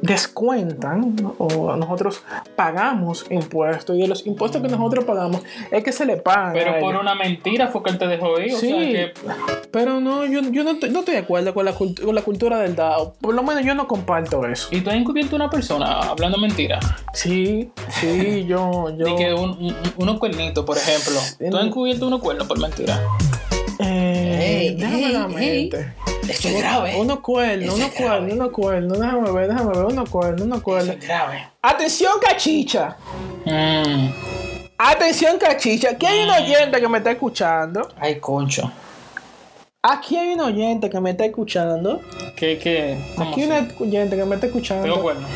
descuentan o nosotros pagamos impuestos y de los impuestos que nosotros pagamos es que se le pagan. a Pero por una mentira fue que él te dejó ir. O Sí, sea que pero no, yo, yo no, estoy, no estoy de acuerdo con la, cult- con la cultura del DAO. Por lo menos yo no comparto eso. ¿Y tú has encubierto a una persona hablando mentira? Sí, sí, yo... yo que un, un- unos cuernitos, por ejemplo. ¿Tú has encubierto unos cuernos por mentira? Eh, Ey, déjame la mente. Eso es grave. Unos cuernos, Eso unos es grave. cuernos, unos cuernos. Déjame ver, déjame ver, unos cuernos, unos cuernos. Eso es grave. Atención, cachicha. Mm. Atención, cachicha. Aquí hay un oyente que me está escuchando. Ay, concho. Aquí hay un oyente que me está escuchando. ¿Qué, qué? ¿Cómo Aquí hay un oyente que me está escuchando. Pegó cuerno.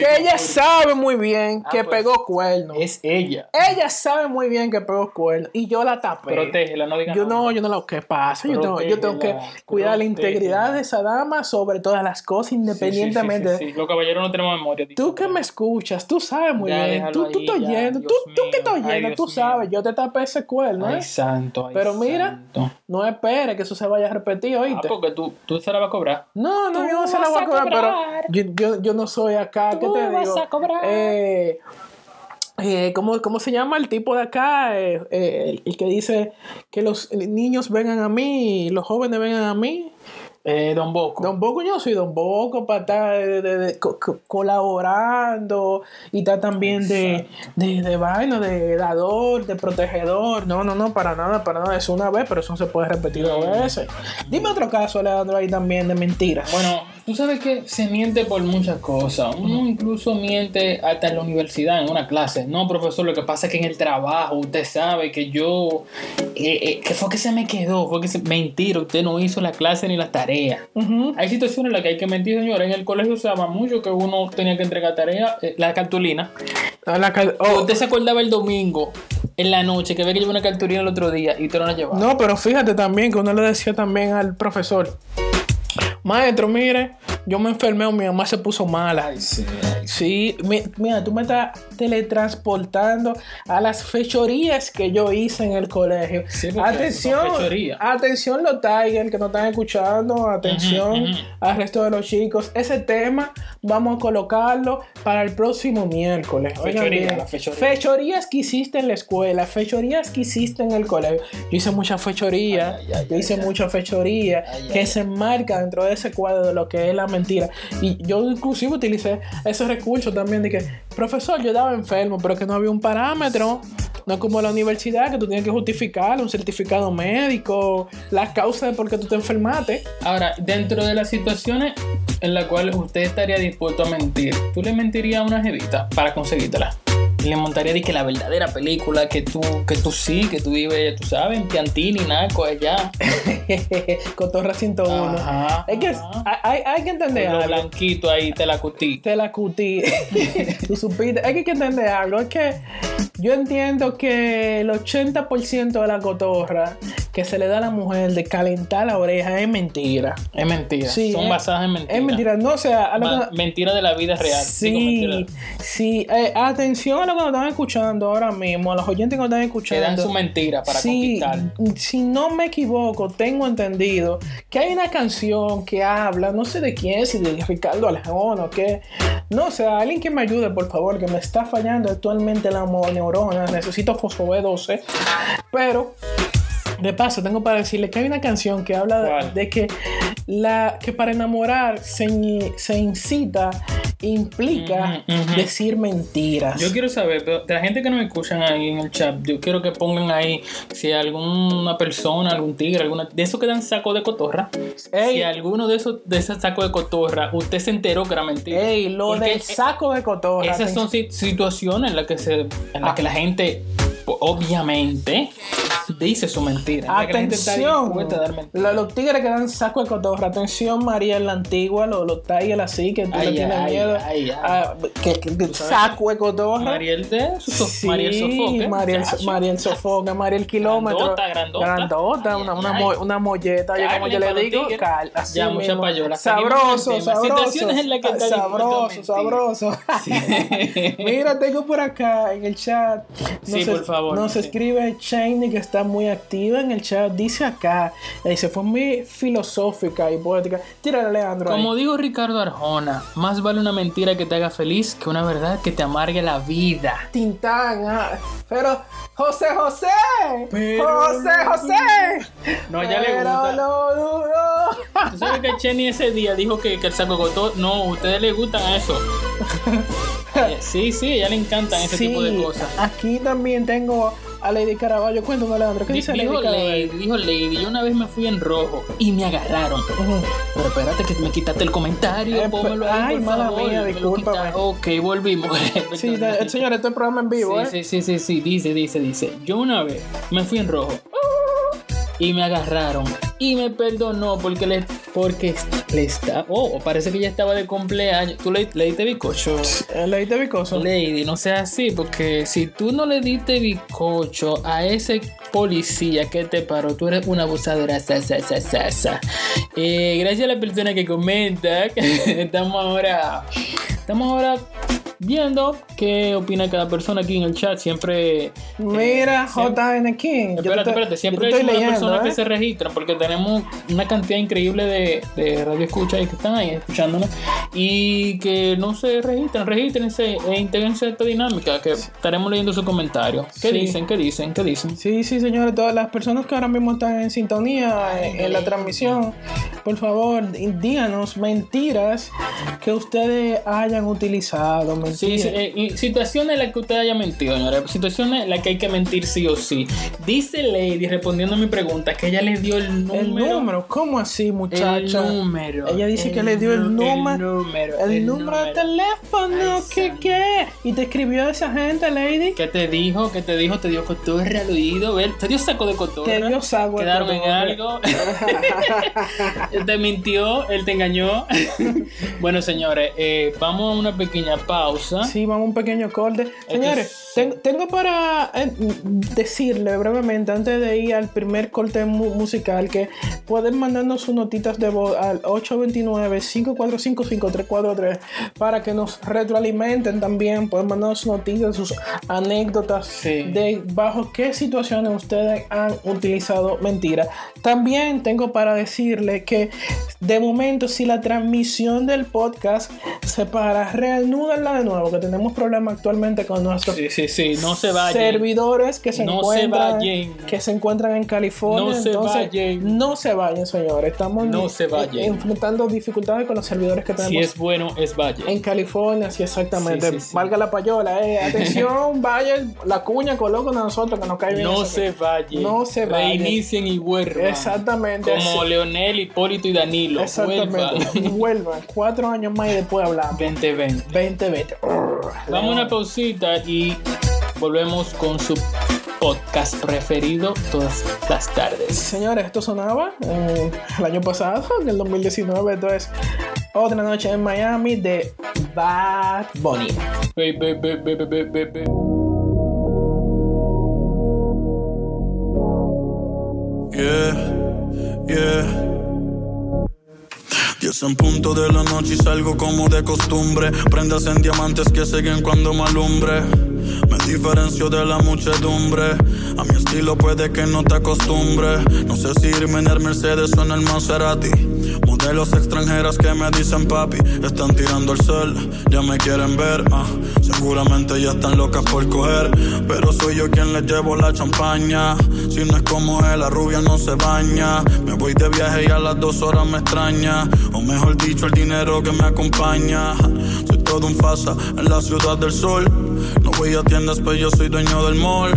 Que ella sabe muy bien que Ah, pues. pegó cuernos. Es ella. Ella sabe muy bien que pegó cuernos. Y yo la tapé. Protégela, no digas Yo nada. no, yo no lo que pasa. Yo tengo, yo tengo que Protégela, cuidar la integridad de esa dama sobre todas las cosas, Sí, sí, sí, independientemente. sí, sí. Los caballeros no tenemos memoria. Tú que me escuchas, tú sabes muy Ya, bien. Tú, tú ahí, estás ya, oyendo, tú, tú que estás oyendo, tú mío. sabes. Yo te tapé ese cuerno, ¿eh? Ay, santo. ay, Pero mira, santo. no esperes que eso se vaya a repetir, Ah, ¿oíste? porque tú, tú se la vas a cobrar. No, no, Tú yo no se la voy a cobrar, pero yo, yo, yo no soy acá, ¿qué Tú te vas digo? a cobrar. Eh, eh, ¿cómo, cómo se llama el tipo de acá? Eh, eh, el que dice que los niños vengan a mí los jóvenes vengan a mí. Eh, Don Boco. Don Boco, yo soy Don Boco para estar de- de- de- co- co- colaborando y estar también de, de, de vaina, de dador, de protegedor. No, no, no, para nada, para nada. Es una vez, pero eso no se puede repetir dos veces. Dime otro caso, Alejandro, ahí también de mentiras. Bueno, tú sabes que se miente por muchas cosas. Uno incluso miente hasta en la universidad, en una clase. No, profesor, lo que pasa es que en el trabajo usted sabe que yo... eh, eh, que fue que se me quedó, fue que se... Mentira, usted no hizo la clase ni las tareas. Hay situaciones en las que hay que mentir, señores. En el colegio se usaba mucho que uno tenía que entregar tareas, eh, la cartulina. A la cal- oh, Usted se acordaba el domingo, en la noche, que ve que llevó una cartulina el otro día y usted no la llevaba. No, pero fíjate también que uno le decía también al profesor, maestro, mire, yo me enfermé o mi mamá se puso mala. Sí, mi- mira, tú me estás teletransportando a las fechorías que yo hice en el colegio. Sí, atención, atención los Tiger que nos están escuchando, atención al resto de los chicos. Ese tema vamos a colocarlo para el próximo miércoles. Fechoría, bien. la fechoría. Fechorías que hiciste en la escuela, fechorías que hiciste en el colegio. Yo hice muchas fechorías, Ay, ay, ay, yo hice ay, muchas fechorías Ay, que ay, se enmarca dentro de ese cuadro de lo que es la Y yo inclusive utilicé ese recurso también de que, profesor, yo estaba enfermo, pero que no había un parámetro. No como la universidad, que tú tienes que justificar un certificado médico, la causa de por qué tú te enfermaste. Ahora, dentro de las situaciones en las cuales usted estaría dispuesto a mentir, ¿tú le mentirías a una jevita para conseguírtela? Le montaría de que la verdadera película que tú, que tú sí, que tú vives, tú sabes, en Piantini, Naco, allá. Cotorra 101. Ajá, es que es- hay, hay que entender lo algo. blanquito ahí, te la cutí. Te la cutí. Tú supiste. Hay que entender algo. Es que yo entiendo que el 80% de la cotorra que se le da a la mujer de calentar la oreja es mentira. Es mentira. Sí, Son es- basadas en mentiras. Es mentira. No, o sea, a lo Ma- que- mentira de la vida real. Sí, sí. Eh, atención a lo que nos están escuchando ahora mismo, a los oyentes que nos están Te escuchando. dan su mentira para Sí, conquistar. si no me equivoco, tengo entendido que hay una canción que habla, no sé de quién, si de Ricardo Alejón o qué. No sé, alguien que me ayude, por favor, que me está fallando actualmente la mo- neurona. Necesito fosfo 12 Pero, de paso, tengo para decirle que hay una canción que habla de, que, la, que para enamorar se, se incita, implica decir mentiras. Yo quiero saber, pero de la gente que nos escuchan ahí en el chat, yo quiero que pongan ahí si alguna persona, algún tigre, alguna de esos que dan saco de cotorra, Ey. si alguno de esos de esos sacos de cotorra, usted se enteró que era mentira. Ey, lo Porque del saco de cotorra. Esas son si- situaciones en las que se, en las que la gente, obviamente, dice su mentira. la Atención, dispuesta a dar mentiras. Lo- los tigres que dan saco de cotorra. Atención, María la antigua, los, los tigres así que tú Ay, le tienes ay, miedo. ay, ay. a- que, que- saco de cotorra. Mariel de so- Sí, Mariel Sofoque. Mariel, muchacho. Mariel Sofoca, Mariel Kilómetro. Grandota, grandota. Grandota, Ay, una, ay, una, mo- una molleta, yo como yo le digo, cal- así Ya, mucha payola. Sabroso, sabroso. Situaciones en las que está sabroso, sabroso. Mira, tengo por acá en el chat. Sí, por favor, Nos sí. escribe Cheney que está muy activa en el chat. Dice acá, eh, se fue muy filosófica y poética. Tírale, Leandro. ahí. Como dijo Ricardo Arjona, más vale una mentira que te haga feliz que una verdad que te amargue la vida. Tintán, ah, pero José José, Pero José no- José, No, ya le pero gusta. no duro. ¿Tú sabes que Chenny ese día dijo que, que el saco gotó? No, a ustedes les gustan eso. Eh, Sí, sí, a ella le encantan ese Sí, tipo de cosas. Aquí también tengo a Lady Caraballo. Cuéntame, Leandro, ¿qué Di- dice Dijo Lady Caraballo? Dijo Lady, yo una vez me fui en rojo y me agarraron. Pero espérate que me quitaste el comentario, Eh, pónmelo pues, ahí, ay, por mala favor. mía, discúlpame. quitaron. Ok, volvimos. Sí, señor, este es programa en vivo, ¿eh? Sí, sí, sí, sí, sí, dice, dice, dice. Yo una vez me fui en rojo y me agarraron y me perdonó porque le, porque le está, oh, parece que ya estaba de cumpleaños. ¿Tú le, le diste bizcocho? Eh, ¿Le diste bicoso? Lady, no sea así, porque si tú no le diste bizcocho a ese policía que te paró, tú eres una abusadora. Sa, sa, sa. Eh, gracias a la persona que comenta, estamos ahora, estamos ahora viendo qué opina cada persona aquí en el chat. Siempre. Mira, siempre- JN King. Espérate, espérate, siempre hay leyendo, persona ¿eh? que se registran porque tenemos una cantidad increíble de, de radio escucha que están ahí escuchándonos y que no se registran, regístrense e integrense a esta dinámica que estaremos leyendo sus comentarios. ¿Qué Sí. dicen? ¿Qué dicen? ¿Qué dicen? Sí, sí, señores, todas las personas que ahora mismo están en sintonía en, en la transmisión, por favor, díganos mentiras que ustedes hayan utilizado. Mentiras. Sí, sí, eh, situaciones en las que usted haya mentido, señores. Situaciones en las que hay que mentir sí o sí. Dice Lady, respondiendo a mi pregunta, que ella le dio el número. El número, ¿cómo así, muchacha? El número. Ella dice El que le dio el nu- el número. número, El, número de número. teléfono, ¿qué qué? Y te escribió esa gente, Lady. ¿Qué te dijo? ¿Qué te dijo? ¿Te dio cotorra al oído? ¿Ver? ¿Te dio saco de cotorra? Te dio saco de ¿Quedaron en algo? él te mintió, él te engañó. bueno, señores, eh, vamos a una pequeña pausa. Sí, vamos a un pequeño corte. Señores, ten- tengo para eh, decirle brevemente, antes de ir al primer corte mu- musical, que pueden mandarnos sus notitas de voz al 829-545-5343 para que nos retroalimenten también. Pueden mandarnos sus noticias, sus anécdotas Sí. de bajo qué situaciones ustedes han utilizado mentiras. También tengo para decirle que de momento, si la transmisión del podcast se para, reanúdenla de nuevo, que tenemos problemas actualmente con nuestros Sí, sí, sí, no se vayan. servidores que se No se encuentran que se encuentran en California. No se Entonces, vayan. no se vayan, señores. Estamos No se enfrentando dificultades con los servidores que tenemos Si es bueno, es valle. en California, sí, exactamente. Valga la payola, eh. Atención, vaya la cuña, coloca a nosotros que nos cae bien. No se vayan. No se vayan. Reinicien y vuelvan. Exactamente. Como. Leonel, Hipólito y Danilo. Exactamente. Vuelvan. Vuelvan. Cuatro años más y después hablamos. hablamos. 2020. 2020. Vamos a una pausita y volvemos con su podcast preferido todas las tardes. Señores, esto sonaba eh, el año pasado, en el 2019. Esto es Otra Noche en Miami de Bad Bunny. Be, be. Yeah, yeah. Diez en punto de la noche y salgo como de costumbre. Prendas en diamantes que siguen cuando me alumbre. Me diferencio de la muchedumbre. A mi estilo puede que no te acostumbre. No sé si irme en el Mercedes o en el Maserati. Modelos extranjeras que me dicen papi. Están tirando el sol, ya me quieren ver. ah. Seguramente ya están locas por coger. Pero soy yo quien les llevo la champaña. Si no es como él, la rubia no se baña. Me voy de viaje y a las dos horas me extraña. O mejor dicho, el dinero que me acompaña. Soy todo un fasa en la ciudad del sol. No voy a tiendas, pues yo soy dueño del mall.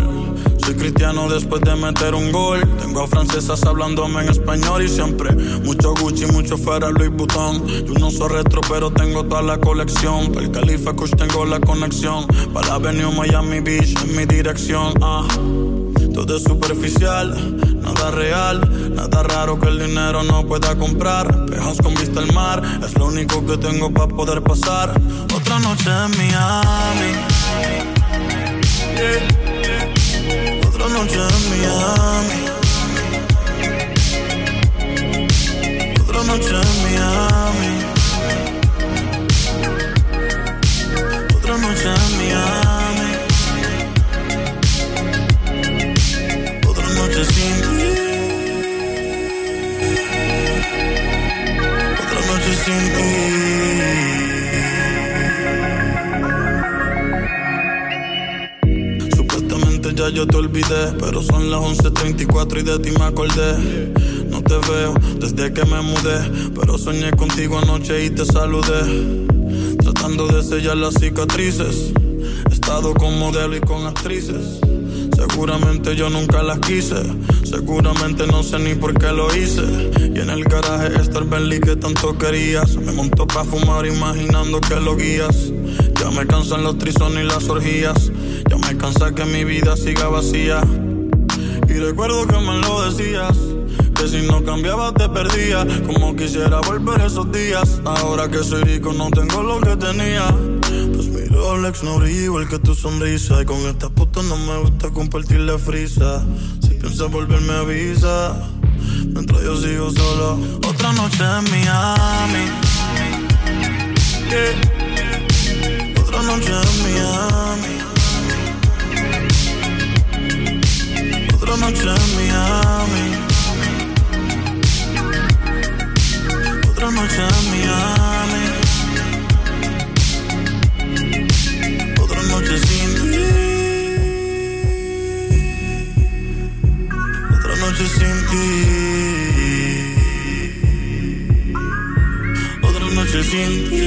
Soy cristiano después de meter un gol. Tengo a francesas hablándome en español y siempre mucho Gucci, mucho fuera Louis Vuitton. Yo no soy retro, pero tengo toda la colección. Para el Califa Kush tengo la conexión. Para la Avenue Miami Beach en mi dirección. Ah. Todo es superficial, nada real, nada raro que el dinero no pueda comprar. Pejos con vista al mar, es lo único que tengo para poder pasar. Otra noche en Miami. Yeah. Otra noche en Miami. Otra noche en Miami. Otra noche en Miami. Pero son las 11.34 y de ti me acordé. No te veo desde que me mudé, pero soñé contigo anoche y te saludé. Tratando de sellar las cicatrices. He estado con modelo y con actrices. Seguramente yo nunca las quise. Seguramente no sé ni por qué lo hice. Y en el garaje está el Bentley que tanto querías. Me montó pa' fumar imaginando que lo guías. Ya me cansan los trisones y las orgías. Ya me cansa que mi vida siga vacía. Y recuerdo que me lo decías. Que si no cambiaba te perdía. Como quisiera volver esos días. Ahora que soy rico no tengo lo que tenía. Pues mi Rolex no brilla igual que tu sonrisa. Y con esta puta no me gusta compartir la frisa. Si piensas volverme avisa. Mientras yo sigo solo. Otra noche en Miami. Yeah. Otra noche en Miami. Noche en Miami. Otra noche en Miami. Otra noche sin ti. Otra noche sin ti. Otra noche sin ti.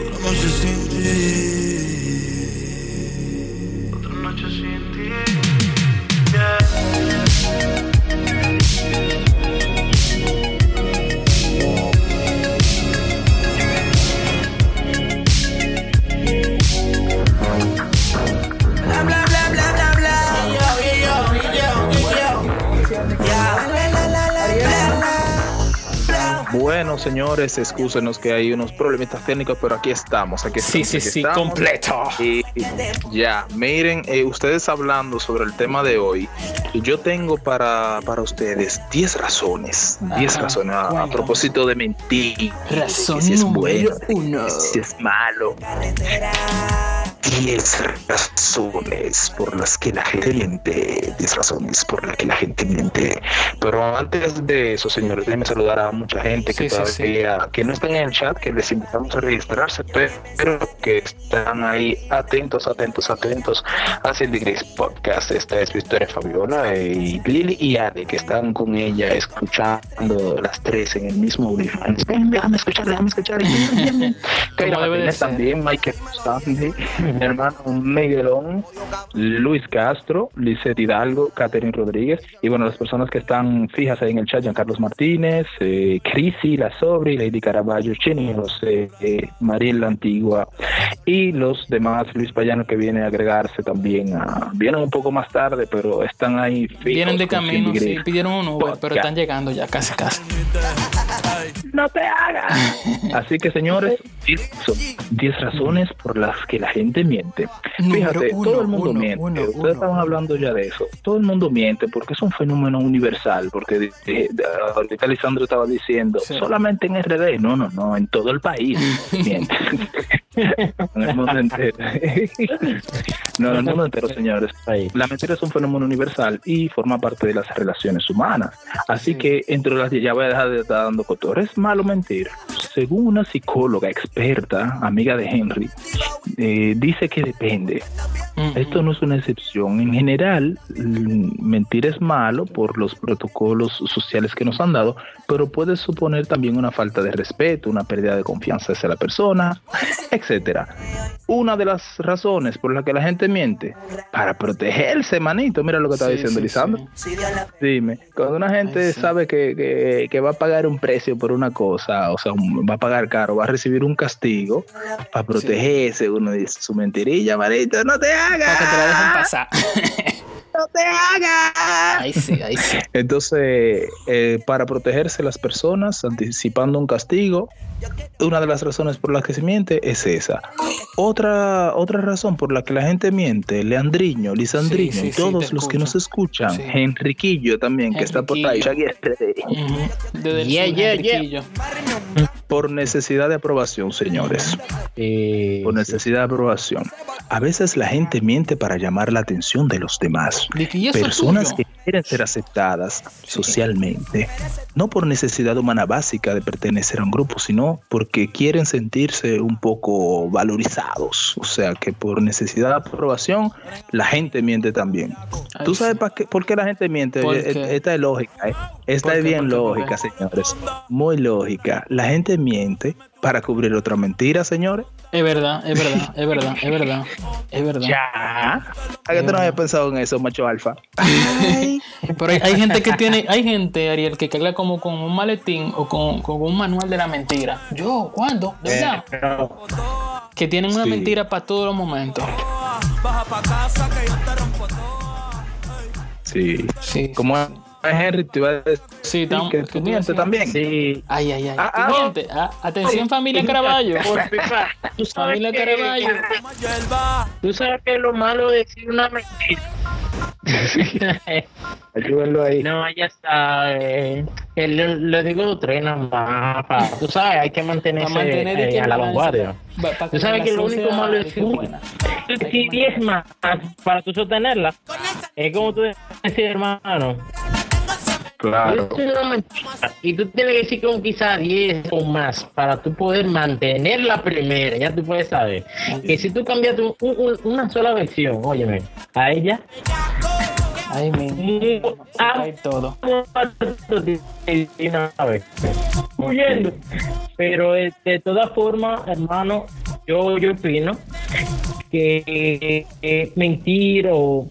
Otra noche sin ti. Señores, excúsenos que hay unos problemitas técnicos, pero aquí estamos. Aquí Sí, estamos, sí, aquí sí, estamos. completo. Y ya, miren, eh, ustedes hablando sobre el tema de hoy, yo tengo para, para ustedes 10 razones. 10 Ajá, razones a- propósito de mentir. Razón de que si es número bueno, uno. si es malo. 10 razones por las que la gente miente. 10 razones por las que la gente miente. Pero antes de eso, señores, déjenme saludar a mucha gente que Sí, sí, sí. todavía, que no están en el chat, que les invitamos a registrarse, pero, que están ahí atentos, atentos, atentos a Cindy Grace Podcast. Esta es Victoria Fabiola y Lili y Ade, que están con ella escuchando las tres en el mismo audífono. Déjame escuchar, déjame escuchar. Kaira también, Michael Sandy, mi hermano Miguelón, Luis Castro, Lizeth Hidalgo, Catherine Rodríguez y bueno, las personas que están fijas ahí en el chat, Giancarlos Martínez, eh, Crisi, La Sobri, Lady Caraballo, Chini, José, eh, Mariel La Antigua y los demás, Luis Payano que viene a agregarse también, a, vienen un poco más tarde, pero están ahí fijos. Vienen de camino, sí, pidieron un Uber, pero están llegando ya casi casi. No te hagas. Así que señores, son 10 razones por las que la gente miente. Número Fíjate, uno, todo el mundo uno, miente. uno, Ustedes estaban hablando ya de eso. Todo el mundo miente porque es un fenómeno universal. Porque ahorita Lisandro estaba diciendo, solamente en RD. No, no, no, en todo el país miente. en el mundo entero. no, en el mundo entero, señores. La mentira es un fenómeno universal y forma parte de las relaciones humanas. Así que entre las ya voy a dejar de estar dando cotor. Es malo mentir. Según una psicóloga experta, amiga de Henry, eh, dice que depende. Esto no es una excepción. En general, mm, mentir es malo por los protocolos sociales que nos han dado, pero puede suponer también una falta de respeto, una pérdida de confianza hacia la persona, etcétera. Una de las razones por las que la gente miente, para protegerse, manito. Mira lo que estaba Sí, diciendo sí, Lisandro. Dime, cuando una gente sabe que, que- que va a pagar un precio por una cosa, o sea, un- va a pagar caro, va a recibir un castigo, para protegerse, uno dice su mentirilla, manito, no te hagas. Para que te la dejen pasar. No te hagas. Ahí sí, ahí sí. Entonces, eh, para protegerse las personas, anticipando un castigo, una de las razones por las que se miente es esa. Otra, otra razón por la que la gente miente, Leandriño, Lisandriño, Sí, sí, y sí, todos te los que nos escuchan, Sí. Enriquillo también, que está por ahí, Desde el Yeah, sur, yeah, Enriquillo. Por necesidad de aprobación, señores. por necesidad de aprobación. A veces la gente miente para llamar la atención de los demás. Personas tuyo. que quieren ser aceptadas socialmente, no por necesidad humana básica de pertenecer a un grupo, sino porque quieren sentirse un poco valorizados. O sea que por necesidad de aprobación, la gente miente también. ¿Tú sabes qué- por qué la gente miente? ¿Por Oye, qué? Esta es lógica, ¿eh? Esta ¿Por es bien lógica, señores. Muy lógica. La gente miente para cubrir otra mentira, señores. Es verdad, es verdad, es verdad, es verdad. Es verdad. Ya. ¿A qué tú no habías pensado en eso, macho alfa? Pero hay, hay gente que tiene, hay gente, Ariel, que carga como con un maletín o con, con un manual de la mentira. Yo, ¿cuándo? ¿De verdad? Que tienen una Sí. mentira para todos los momentos. Sí. Sí. Como Henry te iba a decir Sí, tam- que tú mientes decías. también. Sí. Ay, ay, ay. Ah, ¿Tú ah. mientes? Ah, atención, familia Caraballo. Tú sabes Familia Caraballo. Tú sabes que es lo malo de decir una mentira. Ayúdenlo ahí. No, ya está. Eh, le, le digo tres nada más. pa- Tú sabes, hay que mantenerse mantener eh, que a la vanguardia. Tú sabes que lo único malo es que si 10 más para tú sostenerla. Es como tú decís, hermano. Claro. Mentira. Y tú tienes que decir como quizá 10 o más para tú poder mantener la primera. Ya tú puedes saber que si tú cambias un- un- una sola versión, óyeme, a ella, Ay, mi. Ah. Hay todo. una vez, huyendo. Pero eh, de todas formas, hermano, yo, yo opino que eh, mentir o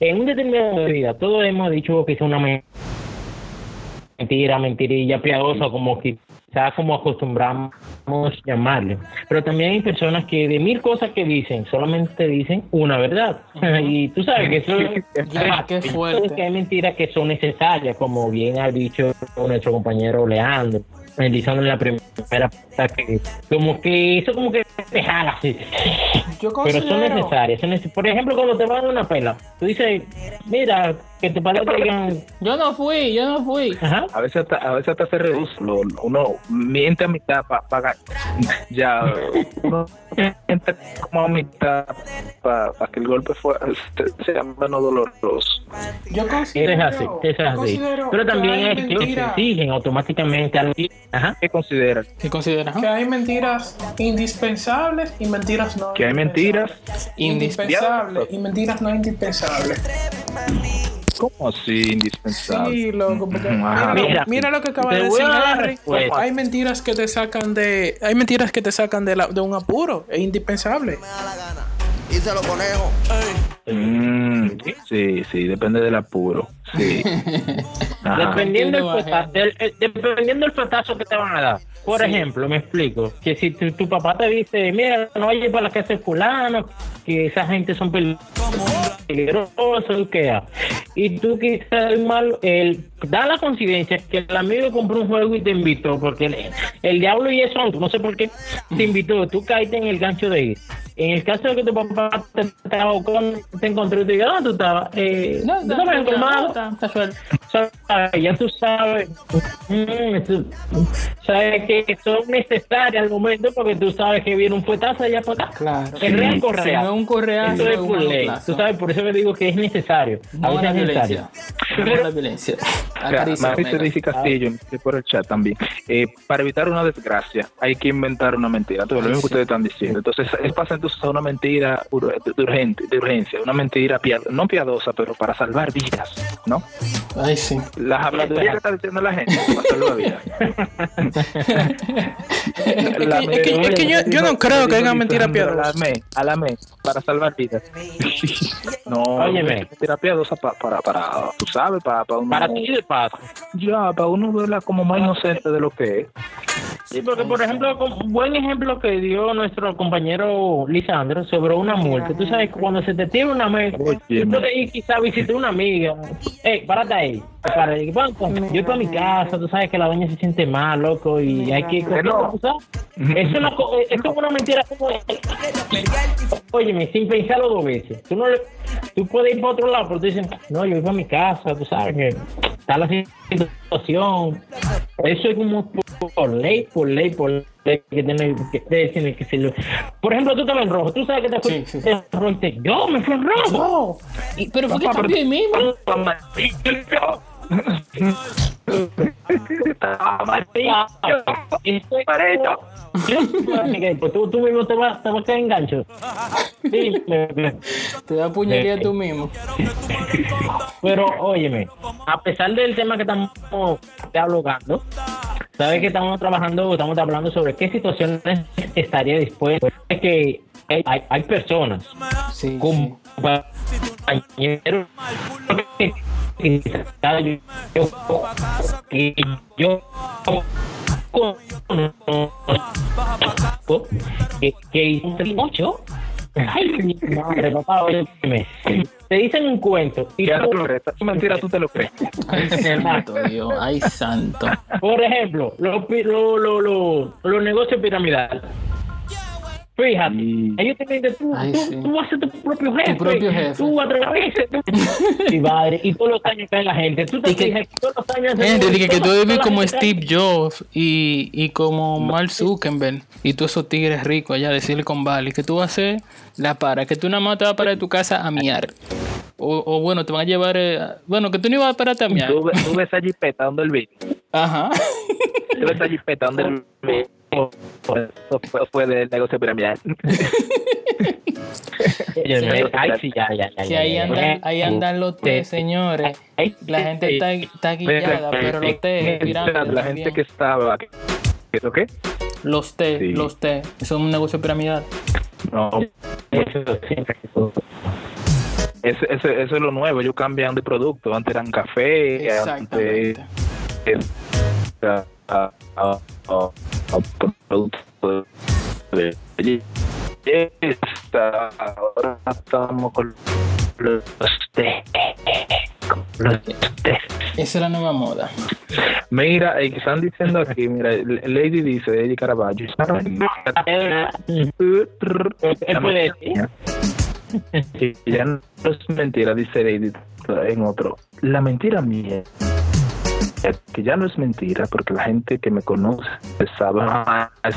en un determinado medida, todos hemos dicho que es una men- mentira, mentirilla, piadosa, como quizás como acostumbramos llamarle. Pero también hay personas que de mil cosas que dicen, solamente dicen una verdad. Y tú sabes que eso qué fuerte. que hay mentiras que son necesarias, como bien ha dicho nuestro compañero Leandro, analizando en la primera que como que eso como que te jala así. Yo Pero son necesarias. son neces- Por ejemplo, cuando te van a una pela, tú dices, mira, que te padre te digan, Yo no fui, yo no fui. ajá, A veces hasta, a veces hasta se reduce. lo- Uno miente a mitad para pagar. Ya, uno miente como a mitad para que el golpe fue, sea menos doloroso. Yo es considero, así, es así. considero Pero también que hay que mentiras, exigen automáticamente algo. Ajá. ¿Qué consideran? ¿Qué consideras? que hay mentiras indispensables y mentiras no Que hay mentiras. indispensables y mentiras no indispensables. ¿Cómo así indispensable? Sí, loco, porque Ajá. mira, Mira, mira lo que acaba de decir Henry. Hay mentiras que te sacan de hay mentiras que te sacan de, la, de un apuro, es indispensable. Conejo. Mm, sí, sí, depende del apuro. Sí. Ajá. Dependiendo del petazo, del- el- dependiendo del petazo que te van a dar. Por Sí. ejemplo, me explico, que si tu, tu papá te dice, mira, no vayas para la casa de fulano, que esa gente son peligrosos, ¿qué haces? Y tú quizás el mal, el, da la coincidencia que el amigo compró un juego y te invitó, porque el, el diablo y eso, no sé por qué, te invitó, tú caíste en el gancho de ir. En el caso de que tu papá te, te, con- te encontró y te diga, ¿dónde tú estabas? Eh, No, ¿tú no, no, no, ya tú sabes, mm, tú- sabes que son necesarias al momento porque tú sabes que viene un fuetazo allá para acá. Claro. El real correa. no es un correa, Eso no es por ley. Tú sabes, por eso me digo que es necesario. A No a veces la es necesario. violencia. No a la violencia. Acaricia, Marisa Omega. dice Castillo que por el chat también. Eh, para evitar una desgracia, hay que inventar una mentira. Todo lo mismo que ustedes están diciendo. Entonces, es pasa entonces a una mentira urgente, de urgencia, una mentira no piadosa, pero para salvar vidas, ¿no? Ay, sí. Las habladurías que está diciendo la gente para salvar vidas. La es que- es que yo- yo no creo que haya mentira piadosa. A la me, a la me, para salvar vidas. no, Óyeme. mentira piadosa pa- para, para, tú sabes, para, para uno. Para ti de paso. Ya, para uno verla como más inocente de lo que es. Sí, porque por ejemplo, un buen ejemplo que dio nuestro compañero Lisandro sobre una multa. Tú sabes que cuando se te tira una tú puedes ir quizá a visitar una amiga. Ey, párate ahí. Para el banco. Yo para mi casa, tú sabes que la doña se siente mal, loco, y hay que tú sabes. Eso es, una co- es como una mentira como Óyeme, sin pensarlo dos veces. Tú no le- tú puedes ir para otro lado, pero tú dices, no, yo voy para mi casa, tú sabes que está la situación. Eso es como por, ley, por ley, por ley que tiene que, tiene que ser. Por ejemplo, tú estabas en rojo, tú sabes que te fuiste en rojo y te, yo me fui en rojo. Y- pero fue que cambió mismo. Tú, tú mismo te vas, te vas a caer en gancho. Dime. Te da puñalía tú mismo. Pero, óyeme, a pesar del tema que estamos dialogando, sabes que estamos trabajando, estamos hablando sobre qué situaciones estaría dispuesto. Es que hay, hay, personas, compañeros, que quizá yo, que yo que, que hizo mucho. Ay, mi madre, papá, óyeme. Te dicen un cuento y Ya tú- te lo crees. Mentira tú te lo crees. Ay, santo Dios. Ay, santo. Por ejemplo, los pi- lo, lo, lo- los negocios piramidales. Fíjate, ellos te dicen, tú, Ay, tú, sí. tú vas a ser tu propio jefe. propio jefe. Tú a través de tu- y, todos los años cae la gente. Tú te que- fijas que todos los años... Gente, dije que tú la como Steve Jobs y, y como Mark Zuckerberg y todos esos tigres ricos allá de Silicon Valley, que tú vas a hacer la para, que tú nada más te vas para de tu casa a miar. O, o bueno, te van a llevar, eh, a- bueno, que tú no ibas a pararte a miar. Tú, ves- tú ves esa jipeta donde él vive. Ajá. Tú ves esa jipeta donde él vive. Eso fue, fue del negocio piramidal. Ay, sí, ya, ya, ahí andan, ahí andan los té, señores. La gente está, está guillada, pero los té, pirámides La gente que estaba. ¿Eso qué? Los té, Sí. los té. Eso es un negocio piramidal. No. Ese, ese- eso es lo nuevo, ellos cambian de producto. Antes eran café, antes ah, ah, ah, ah, producto de belleza. Ahora estamos con los té. Esa es la nueva moda. Mira, eh, que están diciendo aquí, mira, Lady dice, Lady Caravaggio. Ya no es mentira, dice Lady en otro. La mentira mía, que ya no es mentira, porque la gente que me conoce sabe. Ah, es-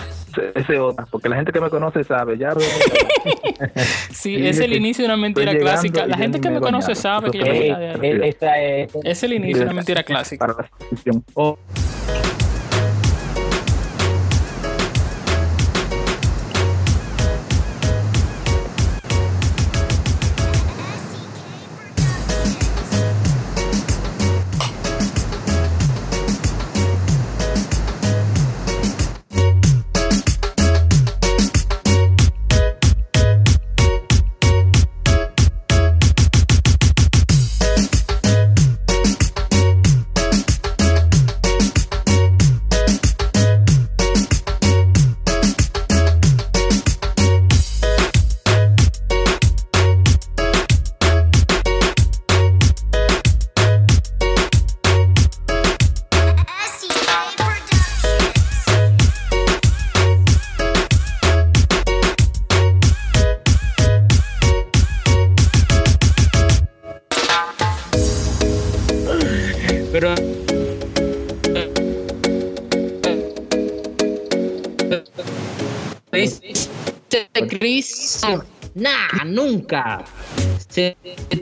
ese otra, porque la gente que me conoce sabe, ya. Sí, es el inicio de una mentira clásica. La gente que me conoce sabe que yo me voy a es- Es el inicio de una mentira clásica. Para la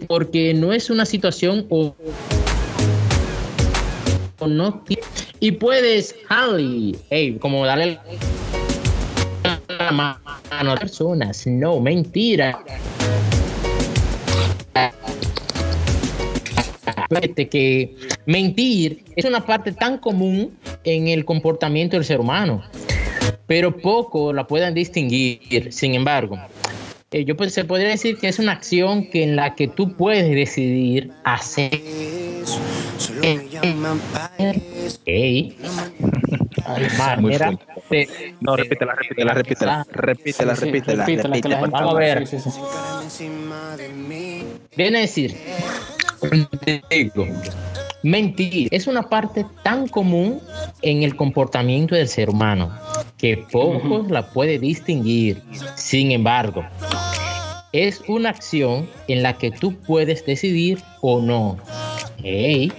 Porque no es una situación o, no. Y puedes, Harley, como darle la mano a personas. No, mentira. Que mentir es una parte tan común en el comportamiento del ser humano, pero poco la pueden distinguir. Sin embargo, eh, yo pues, se podría decir que es una acción que en la que tú puedes decidir hacer. Ey. Muy Manera de- No, repítela, repítela, repítela, repítela, Sí, sí, repítela, repítela, repítela. gente- Vamos a ver. Sí, sí, sí. Viene a decir, mentir es una parte tan común en el comportamiento del ser humano que pocos la puede distinguir. Sin embargo, es una acción en la que tú puedes decidir o no. Ey,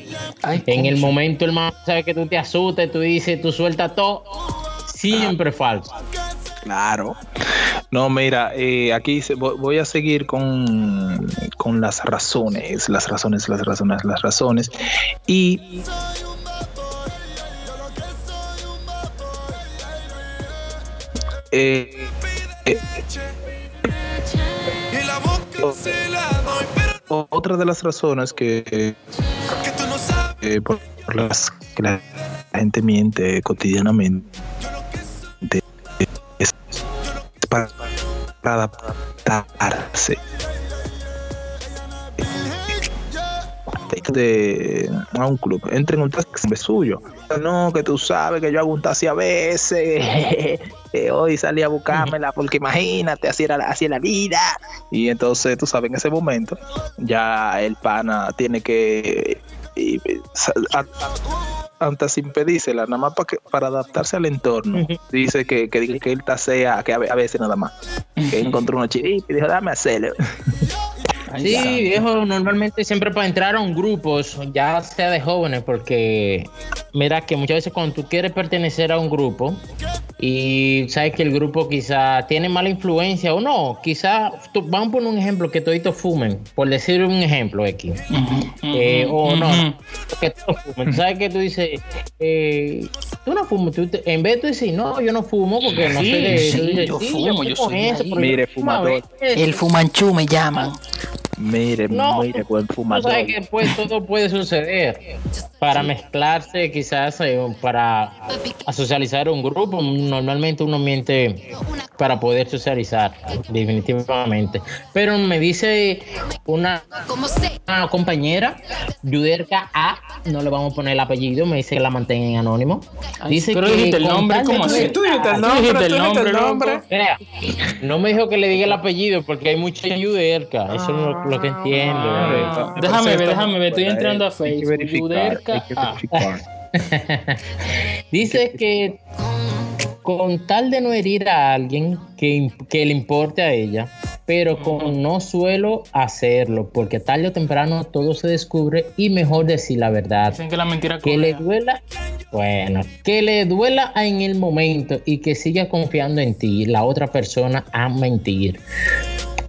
en el momento, hermano, sabes que tú te asustas, tú dices, tú sueltas todo, siempre falso. Claro. No, mira, eh, aquí se- voy a seguir con, con las razones, las razones, las razones, las razones. Y eh, eh, otra de las razones que, eh, por, las que la gente miente cotidianamente es para, para adaptarse de a un club entra en un taxi suyo no que tú sabes que yo hago un taxi a veces que hoy salí a buscármela porque imagínate así era la- así la vida y entonces tú sabes en ese momento ya el pana tiene que y- antes sin pedírsela, nada más para, que, para adaptarse al entorno. Dice que, que, que él tasea, que a veces nada más. Que encontró una chirita y dijo, dame hacerlo. Sí, viejo, normalmente siempre para entrar a un grupo, ya sea de jóvenes, porque mira que muchas veces cuando tú quieres pertenecer a un grupo y sabes que el grupo quizá tiene mala influencia o no, quizá, tú- vamos a poner un ejemplo, que toditos fumen, por decir un ejemplo aquí. Eh, o no, no, que todos fumen. Tú sabes que tú dices, eh, tú no fumas, tú te- en vez de tú decir, no, yo no fumo porque no Sí, sé de sí, dices, yo "Sí, fumo, yo fumo soy eso, ahí". pero Mire, yo fumador. veces". El fumanchú me llaman. Mire, No, mire, buen Tú fumador. sabes que pues, todo puede suceder para mezclarse, quizás eh, para a socializar un grupo. Normalmente uno miente para poder socializar, definitivamente. Pero me dice una, una compañera, Yuderka A, no le vamos a poner el apellido, me dice que la mantenga en anónimo. Dice pero que dijiste el nombre, ¿cómo no así? Tú dijiste el nombre, dijiste tú dijiste el nombre. Mira, no me dijo que le diga el apellido porque hay mucha Yuderka, eso es lo, lo que entiendo. Ah, déjame ver, déjame ver, estoy entrando a Facebook. Yuderka A. Dice que con tal de no herir a alguien que, que le importe a ella, pero con no suelo hacerlo, porque tarde o temprano todo se descubre y mejor decir la verdad. Dicen que la mentira Que le duela, bueno, que le duela en el momento y que siga confiando en ti, la otra persona a mentir.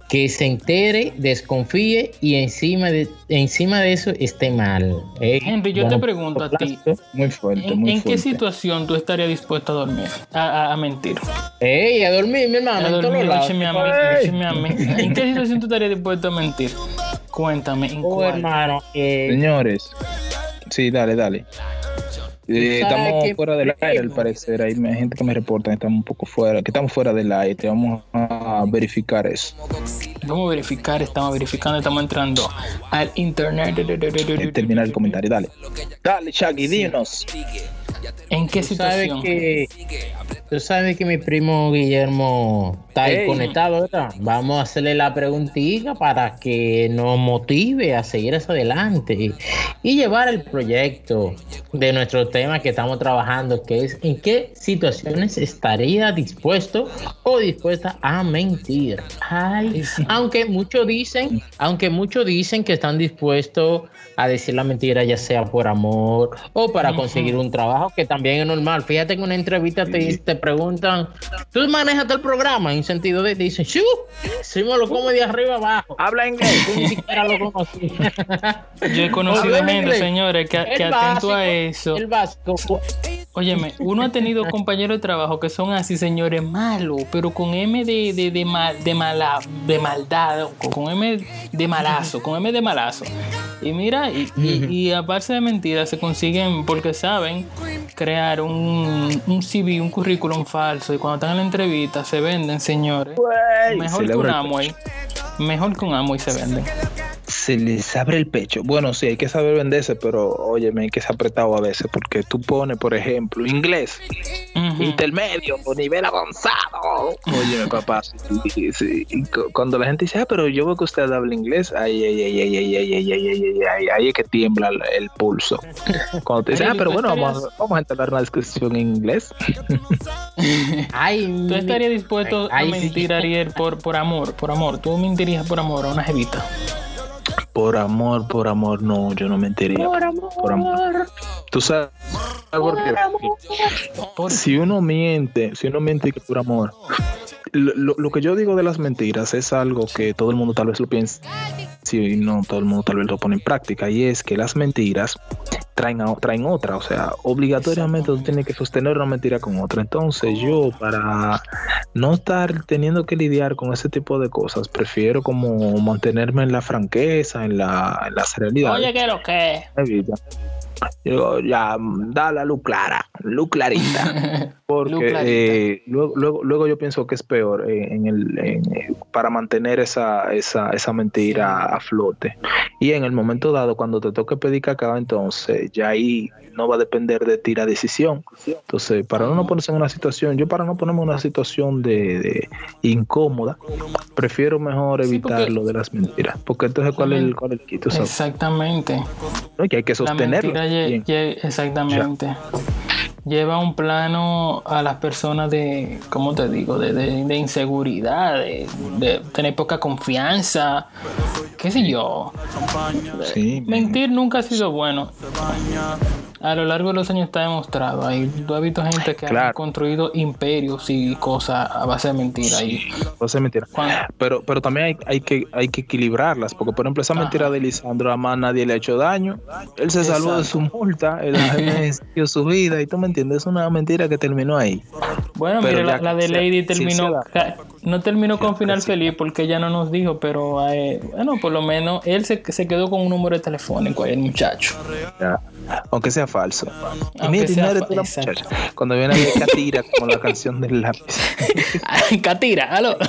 Que se entere, desconfíe y encima de, encima de eso esté mal. ¿eh? Henry, yo te pregunto a ti, Muy fuerte, ¿en, muy en qué fuerte. situación tú estarías dispuesto a dormir? A, a- a mentir. Ey, a dormir, mi hermano. A dormir, écheme a mí, écheme a mí. ¿En qué situación tú estarías dispuesto a mentir? Cuéntame, ¿en Oh, cuál? hermano. eh, Señores, sí, dale, dale. Eh, sabes estamos que- fuera del aire, al parecer. Hay gente que me reporta que estamos un poco fuera, que estamos fuera del aire. Vamos a verificar eso. Vamos a verificar, estamos verificando, estamos entrando al internet. Eh, Terminar el comentario, dale. Dale, Shaggy, dinos. ¿En qué tú sabes situación? que tú sabes que mi primo Guillermo está ahí Ey. conectado, ¿verdad? Vamos a hacerle la preguntita para que nos motive a seguir hacia adelante y, y llevar el proyecto de nuestro tema que estamos trabajando, que es en qué situaciones estaría dispuesto o dispuesta a mentir. Ay, aunque muchos dicen, aunque muchos dicen que están dispuestos a decir la mentira, ya sea por amor o para conseguir un trabajo, que también es normal. Fíjate que en una entrevista te, te preguntan, ¿tú manejas el programa? En sentido de, te dicen, sí, sí me lo como de arriba abajo. Habla inglés. Tú ni siquiera lo conocí. Yo he conocido gente, señores, que, que atento a eso. El básico. Óyeme, uno ha tenido compañeros de trabajo que son así, señores, malos, pero con M de, de, de, mal, de, mala, de maldad, con M de malazo, con M de malazo. Y mira, y, y, y aparte de mentiras, se consiguen, porque saben, crear un, un CV, un currículum falso, y cuando están en la entrevista se venden, señores. Mejor que un Amway. Mejor que un Amway se venden. Se les abre el pecho. Bueno, sí, hay que saber venderse, pero óyeme, hay que ser apretado a veces, porque tú pones, por ejemplo, inglés, intermedio o nivel avanzado. Óyeme, papá, sí, sí. Cuando la gente dice, ah, pero yo veo que usted habla inglés, ay, ay, ay, ay, ay, ay, ay, ay, ay, ay, ay, ahí es que tiembla el, el pulso. Cuando te dicen, ah, pero bueno, vamos, a- vamos a entablar una discusión en inglés. ¿Tú estarías dispuesto a Ay, sí. mentir, Ariel, por, por amor? Por amor. ¿Tú mentirías por amor a una jevita? Por amor, por amor, no, yo no mentiría. Por amor. Por amor. Tú sabes por qué. Si uno miente, si uno miente por amor, lo, lo- lo que yo digo de las mentiras es algo que todo el mundo tal vez lo piensa, si no todo el mundo tal vez lo pone en práctica, y es que las mentiras traen, a- traen otra, o sea, obligatoriamente tú tienes que sostener una mentira con otra. Entonces yo, para no estar teniendo que lidiar con ese tipo de cosas, prefiero como mantenerme en la franqueza, en la, en la serenidad. Oye, ¿qué lo que? Digo, ya, da la luz clara, luz clarita. Porque Luz clarita. eh, luego, luego, luego yo pienso que es peor eh, en el, en, eh, para mantener esa, esa, esa mentira a flote. Y en el momento dado, cuando te toque pedir cacao, entonces ya ahí no va a depender de ti la decisión. Entonces, para no ponerse en una situación, yo para no ponerme en una situación de, de incómoda, prefiero mejor evitar lo de las mentiras. Porque entonces, ¿cuál es el, cuál es el quito? Exactamente. ¿no? Que hay que sostenerlo. Calle, Bien. exactamente. Ya. Lleva un plano a las personas de, ¿cómo te digo? De, de- de inseguridad, de, de tener poca confianza, qué sé yo. Sí, Mentir nunca ha sido bueno. A lo largo de los años está demostrado. Hay, tú has visto gente que ha construido imperios y cosas a base de mentira. Y No sé mentira. Pero, pero también hay, hay que, hay que equilibrarlas, porque por ejemplo esa mentira de Lisandro a más nadie le ha hecho daño. Él se salvó de su multa, él dio su vida, y tú me entiendes, es una mentira que terminó ahí. Bueno, Pero mira, la, de Lady terminó, no terminó con final feliz porque ella no nos dijo, pero eh, bueno, por lo menos él se, se quedó con un número telefónico ahí, el muchacho. Ya. Aunque sea falso. Y Aunque mira, no eres fa- muchacha. Cuando viene a Catira, como la canción del lápiz. Catira, aló.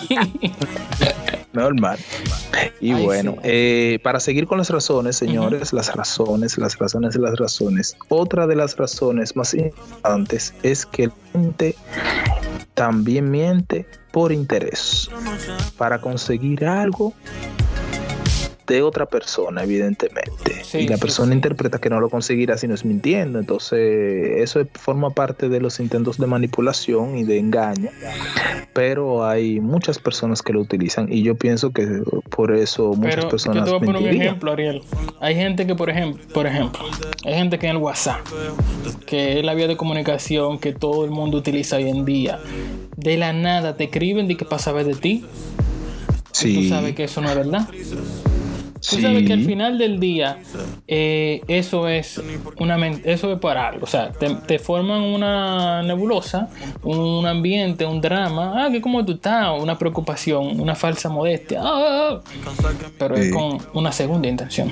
Normal. Y Ay, bueno, sí. eh, para seguir con las razones, señores, las razones, las razones, las razones. Otra de las razones más importantes es que la gente también miente por interés, para conseguir algo de otra persona, evidentemente. Sí, y la sí, persona interpreta que no lo conseguirá si no es mintiendo. Entonces, eso forma parte de los intentos de manipulación y de engaño. Pero hay muchas personas que lo utilizan y yo pienso que por eso muchas Pero yo personas te voy a poner un ejemplo, Ariel. Hay gente que, por ejemplo, por ejemplo, hay gente que en el WhatsApp, que es la vía de comunicación que todo el mundo utiliza hoy en día, de la nada te escriben de que para saber de ti. Y Sí. Tú sabes que eso no es verdad. Tú Sí. sabes que al final del día eh, eso es una eso es para algo. O sea, te, te forman una nebulosa, un ambiente, un drama. Ah, que cómo tú estás, una preocupación, una falsa modestia. Ah, ah, ah. Pero es con una segunda intención.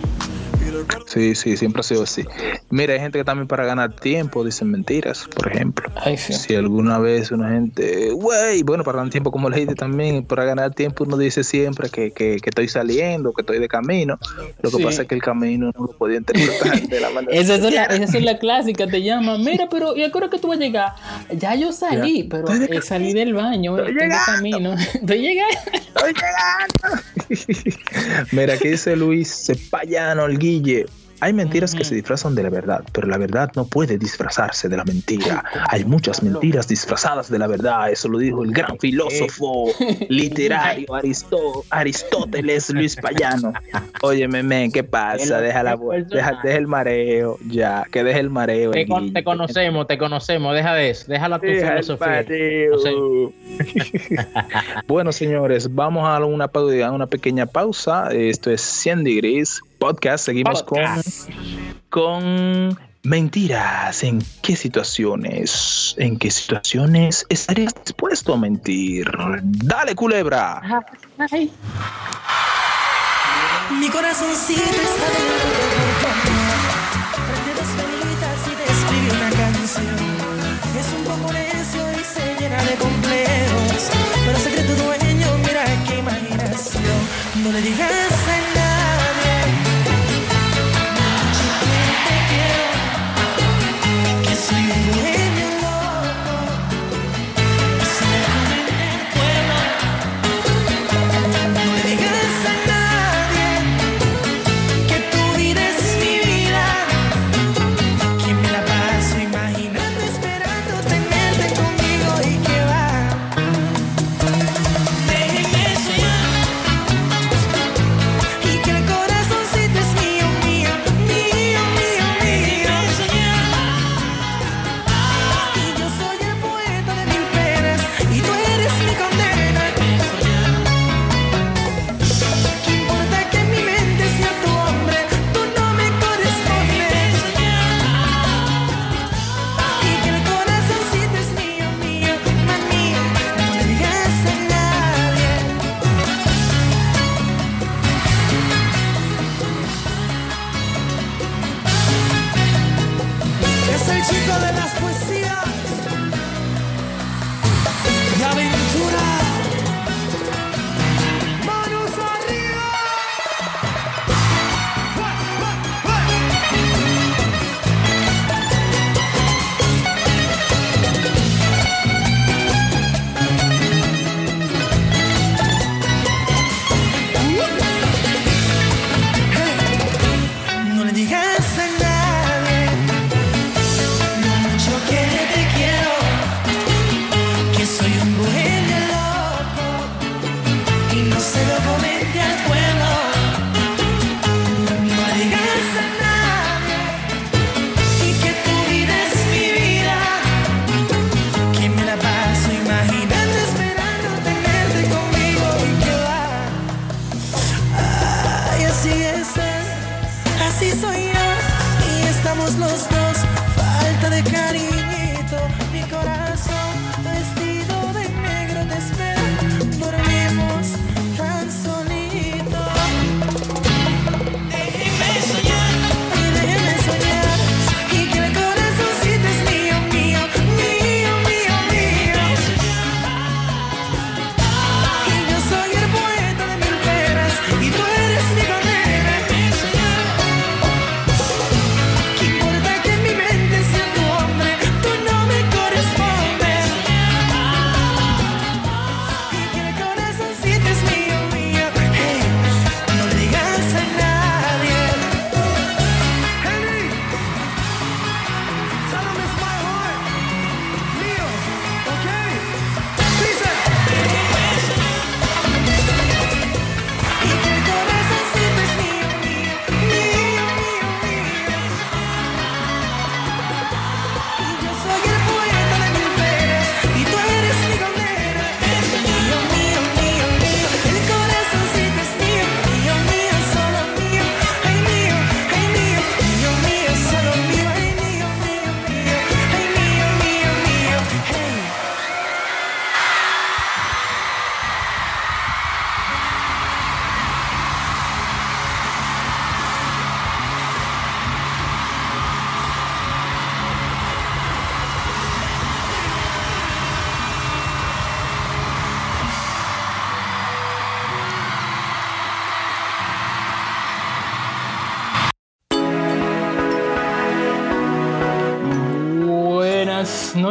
Sí, sí, siempre ha sido así. Mira, hay gente que también para ganar tiempo dicen mentiras, por ejemplo. Si alguna vez una gente, güey, bueno, para ganar tiempo, como le dije también, para ganar tiempo uno dice siempre que, que, que estoy saliendo, que estoy de camino. Lo que Sí. pasa es que el camino no lo podía interpretar de la manera. Esa es la, esa es la clásica, te llaman, mira, pero ¿y a qué hora que tú vas a llegar? Ya yo salí, Ya. pero eh, salí del baño, estoy de camino. Estoy llegando. Estoy llegando. Mira, aquí dice Luis Cepallano, el hay mentiras que se disfrazan de la verdad, pero la verdad no puede disfrazarse de la mentira. Hay muchas mentiras disfrazadas de la verdad, eso lo dijo el gran filósofo literario Aristóteles Luis Payano. Óyeme, men, ¿qué pasa? Deja la deja, deja el mareo, ya, que deje el mareo. Te, con, te, conocemos, te conocemos, deja de eso, déjala tu deja filosofía. Bueno, señores, vamos a una, una pequeña pausa. Esto es 100 degrees podcast. Seguimos podcast. con. con Mentiras, ¿en qué situaciones? ¿En qué situaciones estarías dispuesto a mentir? Dale, culebra. Ay. Mi corazoncito está de dos velitas y te una canción. Es un poco necio y se llena de complejos. Pero secreto dueño, mira qué imaginación. No le digas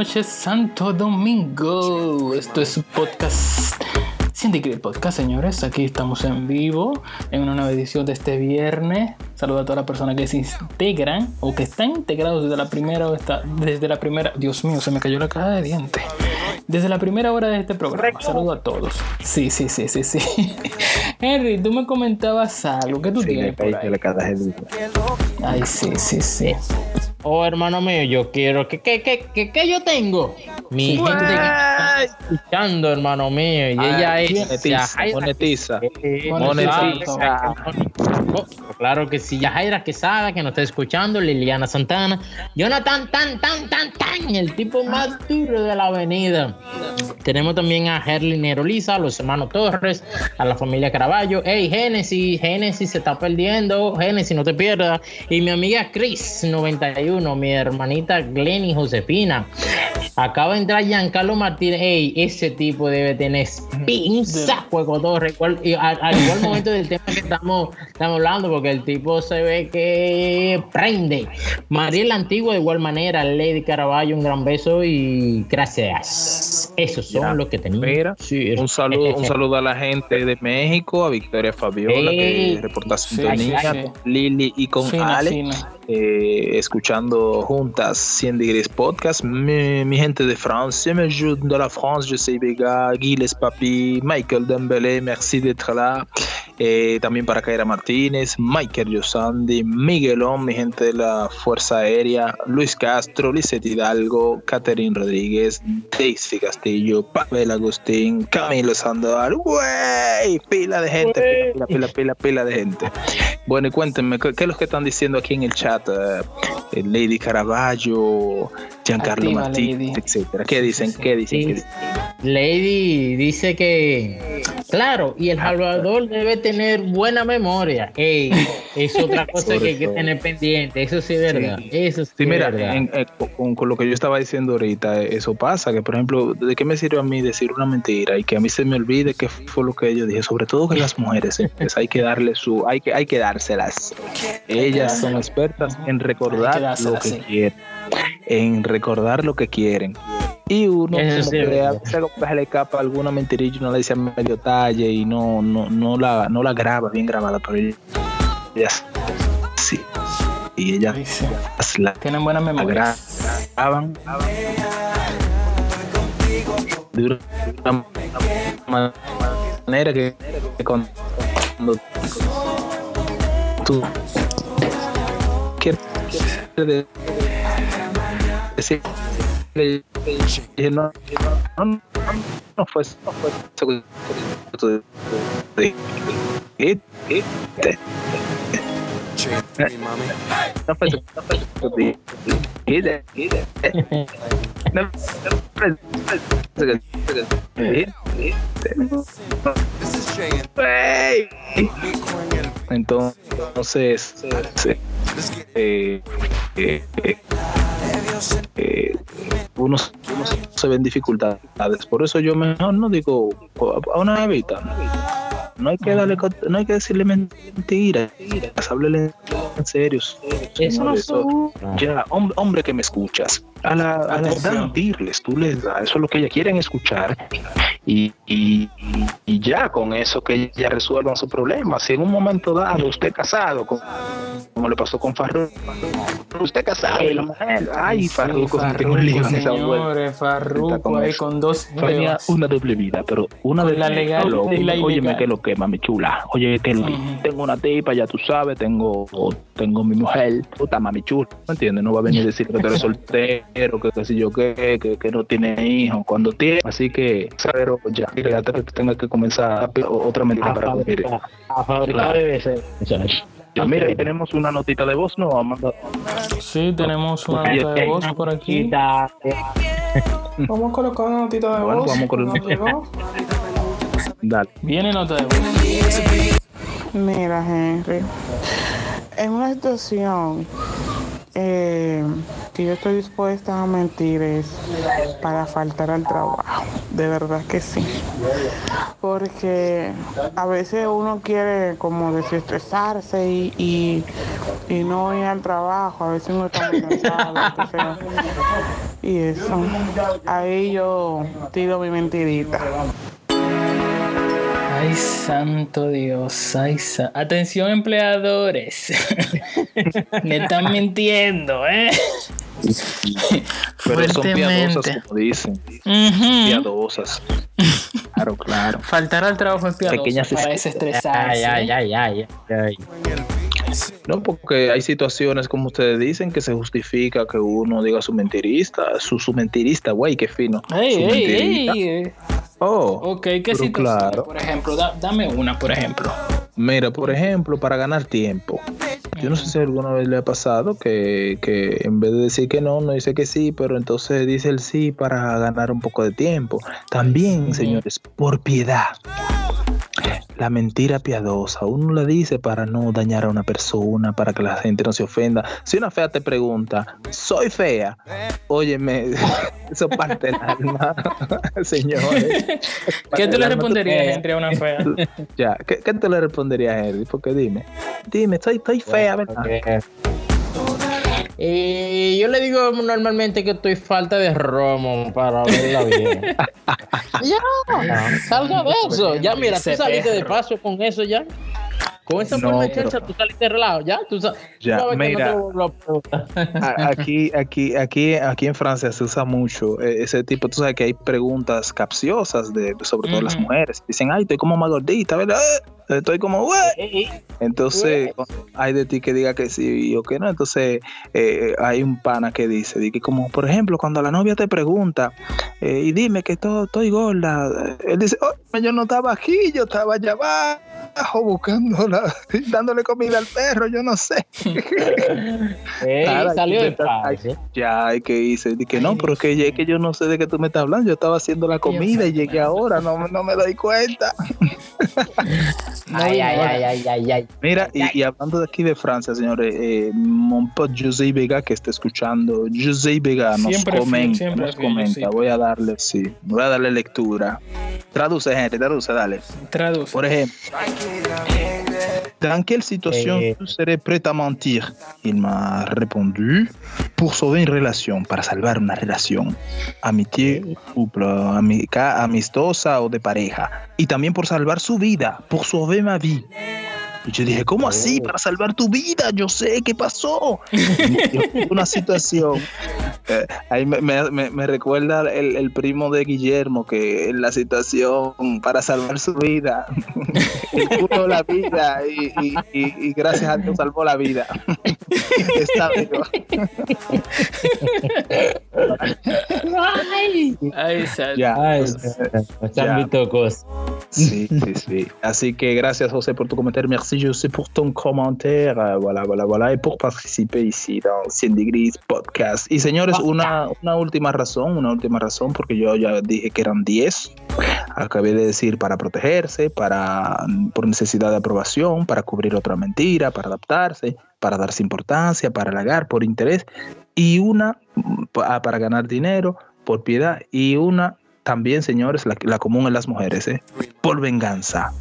Santo Domingo. Esto es un podcast. Siente podcast, señores. Aquí estamos en vivo en una nueva edición de este viernes. Saludo a todas las personas que se integran o que están integrados desde la primera esta, desde la primera. Dios mío, se me cayó la caja de dientes. Desde la primera hora de este programa. Saludo a todos. Sí, sí, sí, sí, sí. Henry, tú me comentabas algo. ¿Qué tú sí, tienes? Por ahí? La caja de Ay, sí, sí, sí. Oh, hermano mío, yo quiero. ¿Qué, qué, qué, qué, qué yo tengo? Mi Sí. gente que está escuchando, hermano mío. Y ella Ah, es. monetiza, monetiza. Claro que sí, Yajaira Quesada, que nos está escuchando, Liliana Santana, Jonathan Tan Tan Tan Tan, el tipo más duro de la avenida. Tenemos también a Herlin Neroliza, a los hermanos Torres, a la familia Caraballo. Hey, Génesis, Génesis se está perdiendo. Génesis, no te pierdas. Y mi amiga Chris, 91, mi hermanita Glenny Josefina. Acaba de entrar Giancarlo Martínez. Ey, ese tipo debe tener pinza juego y al, al igual momento del tema que estamos, estamos hablando, porque el tipo se ve que prende. Mariel Antigua, de igual manera. Lady Caraballo, un gran beso y gracias. Esos son Ya. los que tenemos. Mira, un saludo, un saludo a la gente de México, a Victoria Fabiola, Ey. que reporta Sí, sintonía, sí, sí. con Lili y con Ale, eh, escuchando juntas 100 Degrees Podcast. Mi, mi gente de Francia, me de la France, je sais Vega, Gilles Papi, Michael Dembélé, merci d'être là. Eh, también para Kaira Martínez, Michael Yosandi, Miguelón, mi gente de la Fuerza Aérea, Luis Castro, Lizeth Hidalgo, Catherine Rodríguez, Daisy Castillo, Pavel Agustín, Camilo Sandoval, ¡Wey! Pila de gente, pila, pila, pila, pila de gente. Bueno, y cuéntenme, ¿qué, qué es lo que están diciendo aquí en el chat? Eh, Lady Caraballo, Giancarlo Activa, Lady. etcétera. ¿Qué dicen? ¿Qué dicen? Sí. ¿Qué dicen? Lady dice que, claro, y el Salvador debe tener buena memoria. Ey, es otra cosa que hay que tener pendiente. Eso sí es verdad. Eso sí, Sí, es mira, verdad. en- eh, con, con lo que yo estaba diciendo ahorita, eso pasa, que por ejemplo, ¿de qué me sirve a mí decir una mentira y que a mí se me olvide qué fue lo que yo dije? Sobre todo que las mujeres, eh, pues hay que darle su, hay que, hay que dárselas. Ellas son expertas en recordar lo que sí. quieren, en recordar lo que quieren. Y uno Eso como sí que a veces se le escapa alguna mentirilla y no la dice a medio talle y no, no, no la, no la graba bien grabada, pero ellas sí. Y ellas Ay, sí. la Tienen buena memoria. graban de una manera que, que cuando tú quieres decir no, no, no, no fue no fue eso. No fue eso fue no fue eso Wey. Entonces, eh, eh, eh, eh, uno, uno se ven dificultades. Por eso yo mejor no digo a una evita. No hay que darle, no hay que decirle mentiras. Háblele en serio. Eso no eso- ya, hombre, hombre que me escuchas, a la, a la edad mentirles, tú les das, eso es lo que ellas quieren escuchar y, y, y ya con eso que ellas resuelvan su problema. Si en un momento dado usted casado, con- como le pasó con Farruko, usted casado y la mujer, ay, Farruko. Señores, Farruko ahí con dos Tenía una doble vida, pero una de la legal y la Óyeme ilegal. que lo que, mami chula. Oye, que tengo una tipa, ya tú sabes, tengo, tengo mi mujer, puta mami chula, ¿me entiendes? No va a venir a decir que tú eres soltero, que qué sé yo qué, que, que no tiene hijos, cuando tiene. Así que, pero ya, que ya te- tenga que comenzar otra mentira para dormir. Mira, ahí tenemos una notita de voz, ¿no? Amanda? Sí, tenemos una nota de voz por aquí. Vamos a colocar una notita de Bueno, voz. vamos. Dale. Viene nota de voz. Mira, Henry, en una situación eh, que yo estoy dispuesta a mentir es para faltar al trabajo, de verdad que sí. Porque a veces uno quiere como desestresarse y, y, no ir al trabajo, a veces uno está muy cansado. Y eso, ahí yo tiro mi mentirita. Ay, santo Dios. Ay, sa- Atención, empleadores. Me están mintiendo, ¿eh? Pero son piadosas, como dicen. Piadosas. Claro, claro. Faltar al trabajo es piadoso Pequeñas para es- desestresarse. Ay, ay, ay, ay, ay. No, porque hay situaciones, como ustedes dicen, que se justifica que uno diga su mentirista, su, su mentirista, güey, qué fino. Ey, Su ey, mentirista. ey, eh. Oh, Ok, ¿qué situación? claro. Por ejemplo, da- dame una, por ejemplo. Mira, por ejemplo, para ganar tiempo. Yo no sé si alguna vez le ha pasado que, que en vez de decir que no, no dice que sí, pero entonces dice el sí para ganar un poco de tiempo. También, señores, por piedad. La mentira piadosa, uno la dice para no dañar a una persona, para que la gente no se ofenda. Si una fea te pregunta, soy fea, óyeme, eso parte del alma, señores. ¿Qué tú le responderías, fea. Henry, a una fea? Ya, ¿qué, qué tú le responderías a Henry? Porque dime, dime, estoy, estoy fea, ¿verdad? Y yo le digo normalmente que estoy falta de romo para verla bien. ya, salga de eso. Ya, mira, tú saliste de paso con eso ya. Con esa No, forma de pero- chancha, tú saliste de relajo, ya. Tú, Ya, que mira. no te a Aquí, aquí, aquí, aquí en Francia se usa mucho eh, ese tipo. Tú sabes que hay preguntas capciosas de, sobre todo las Ujú. mujeres. Dicen, ay, estoy como más gordita, ¿verdad? Eh, Estoy como, "Ué". Entonces, hay de ti que diga que sí o que no. Entonces, eh, hay un pana que dice, di que como, por ejemplo, cuando la novia te pregunta, eh, y dime que to- estoy gorda, eh, él dice, oh, yo no estaba aquí, yo estaba allá abajo buscándola, dándole comida al perro, yo no sé. Ey, Nada, salió ay, paso. Ya, hay que hice, que no, pero que, es que yo no sé de qué tú me estás hablando, yo estaba haciendo la comida y llegué ahora, no, no me doy cuenta. Ay, ay, ay, ay, ay, ay. Mira, y, y hablando de aquí de Francia, señores, eh, mon José Vega que está escuchando, José Vega nos Siempre comenta, nos comenta, voy a darle, sí, voy a darle lectura. Traduce, gente, traduce, dale. Traduce. Por ejemplo, dans quelle situation Eh. tu serais prêt à mentir Il m'a répondu pour sauver une relation, para salvar una relación, amitié, couple, amica, amistosa o de pareja, y también por salvar su vida, pour sauver ma vie. Y yo dije, ¿cómo así? Para salvar tu vida, yo sé qué pasó. Una situación. eh, ahí me, me- me- me recuerda el, el primo de Guillermo que en la situación para salvar su vida, él puso la vida y, y- y- y gracias a Dios salvó la vida. Está vivo. Ay, sal- Ya, Ay, pues, ya. Sí, sí, sí. Así que gracias José por tu comentario. Merci José pour ton commentaire. Euh, Voilà, voilà, voilà. Y pour participer ici dans 100 Degrees Podcast. Y señores, una, una última razón, una última razón, porque yo ya dije que eran 10. Acabé de decir para protegerse, para por necesidad de aprobación, para cubrir otra mentira, para adaptarse, para darse importancia, para halagar, por interés. Y una pa- para ganar dinero, por piedad. Y una también, señores, la, la común en las mujeres, ¿eh? por venganza.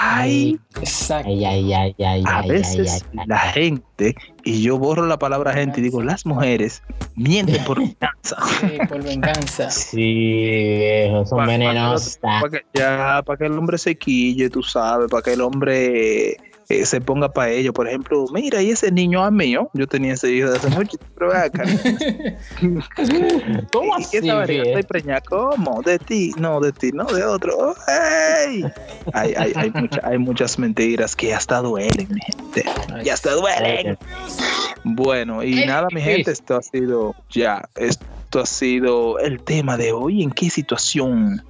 Ay, Exacto. Ay, ay, ay, ay, a ay, veces ay, ay, la gente, y yo borro la palabra gente y digo, las mujeres mienten por venganza. Sí, por venganza. Sí, viejo, son venenosas. Para que, ya, para que el hombre se quille, tú sabes, para que el hombre eh, se ponga para ello. Por ejemplo, mira, y ese niño es mío. Yo tenía ese hijo de hace mucho, pero acá. ¿Cómo ¿Y así, qué sabe? viejo? Estoy preñada. ¿Cómo? De ti, no, de ti, no, de otro. Hay, hay, hay, mucha- hay muchas mentiras que hasta duelen, mi gente. Y hasta duelen. Bueno, y nada, mi gente, esto ha sido ya, esto ha sido el tema de hoy. ¿En qué situación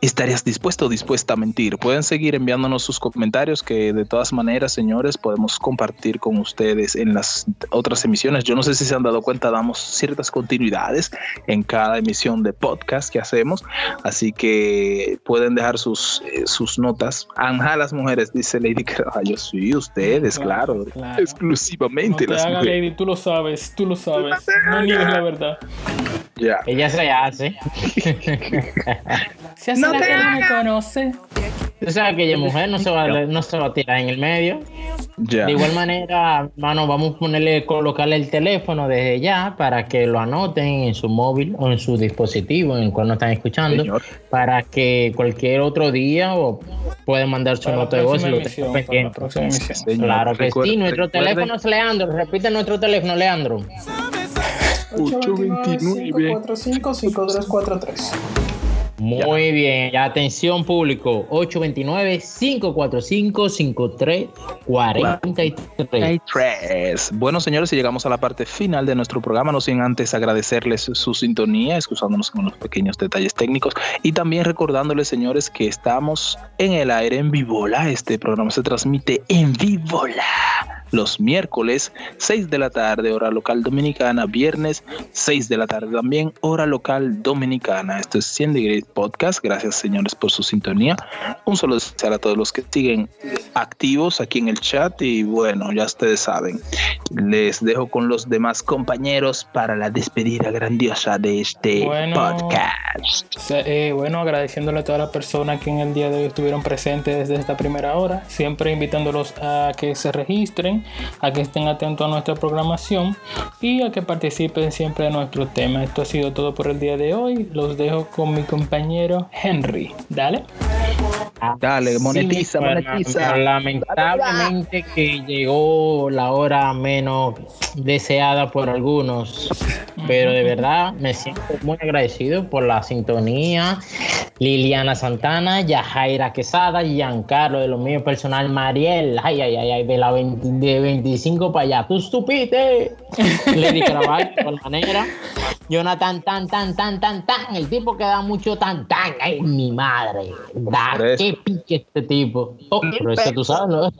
estarías dispuesto o dispuesta a mentir? Pueden seguir enviándonos sus comentarios que de todas maneras, señores, podemos compartir con ustedes en las otras emisiones. Yo no sé si se han dado cuenta, damos ciertas continuidades en cada emisión de podcast que hacemos, así que pueden dejar sus, eh, sus notas. Anja las mujeres, dice Lady Carvalho. Sí, ustedes, claro, Claro, claro. exclusivamente No te las hagas, mujeres. Lady, tú lo sabes, tú lo sabes. No niegues la verdad. Ya. Ella se hace. Se hace No la te que no me conoce. Tú sabes que ella mujer no se va, a- no se va a tirar en el medio. Ya. De igual manera, mano, vamos a ponerle, colocarle el teléfono desde ya para que lo anoten en su móvil o en su dispositivo en el cual nos están escuchando, para que cualquier otro día o pueden mandar su nota de voz y lo tengan pendiente. Claro que recuerde- sí, nuestro recuerde- teléfono es Leandro, repite nuestro teléfono, Leandro. 829-545-5343. Muy bien, atención público, 829-545-5343. Tres. Bueno, señores, y llegamos a la parte final de nuestro programa, no sin antes agradecerles su sintonía, excusándonos con los pequeños detalles técnicos y también recordándoles, señores, que estamos en el aire en Vivola. Este programa se transmite en Vivola los miércoles 6 de la tarde hora local dominicana, viernes 6 de la tarde también hora local dominicana. Esto es 100 Degrees Podcast. Gracias señores por su sintonía. Un solo desear a todos los que siguen activos aquí en el chat y bueno, ya ustedes saben. Les dejo con los demás compañeros para la despedida grandiosa de este Bueno. podcast. Eh, bueno, agradeciéndole a todas las personas que en el día de hoy estuvieron presentes desde esta primera hora, siempre invitándolos a que se registren, a que estén atentos a nuestra programación y a que participen siempre de nuestro tema. Esto ha sido todo por el día de hoy. Los dejo con mi compañero Henry. Dale. Dale, monetiza, Sí, bueno, monetiza. Lamentablemente que llegó la hora menos deseada por algunos, pero de verdad me siento muy agradecido por la sintonía. Liliana Santana, Yajaira Quesada, Giancarlo de lo mío personal, Mariel, ay, ay, ay, ay, de la 20 de 25 para allá, tú estupiste. Lady Caraval, de igual manera. Jonathan, tan, tan, tan, tan, tan, el tipo que da mucho tan, tan, ay, mi madre, da, qué pique este tipo. Oh, pero eso tú sabes, ¿no?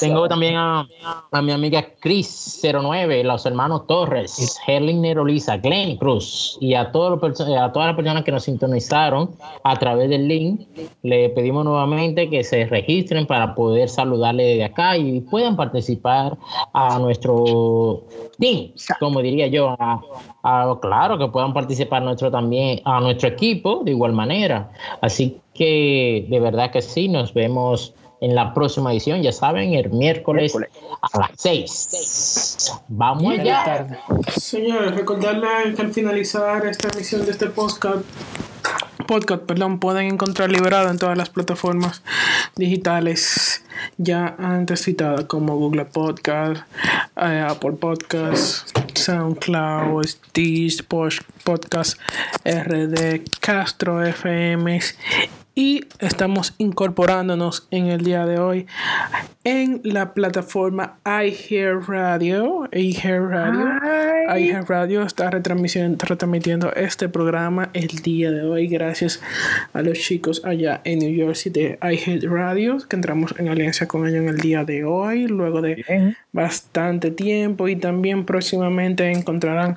Tengo también a, a mi amiga Chris09, los hermanos Torres, Herlin Nerolisa, Glenn Cruz y a, todos los perso- a todas las personas que nos sintonizaron a través del link. Le pedimos nuevamente que se registren para poder saludarle desde acá y puedan participar a nuestro team, como diría yo. a- a- claro que puedan participar nuestro también a nuestro equipo de igual manera. Así que de verdad que sí, nos vemos en la próxima edición, ya saben, el miércoles, a las 6. Vamos allá. Señores, recordarles que al finalizar esta emisión de este podcast, podcast, perdón, pueden encontrar liberado en todas las plataformas digitales ya antes citadas como Google Podcast, eh, Apple Podcast, SoundCloud, Stitch Podcast, RD, Castro FM y estamos incorporándonos en el día de hoy en la plataforma iHeartRadio. iHeartRadio. iHeartRadio está retransmitiendo este programa el día de hoy gracias a los chicos allá en New Jersey de iHeartRadio que entramos en alianza con ellos en el día de hoy luego de bastante tiempo y también próximamente encontrarán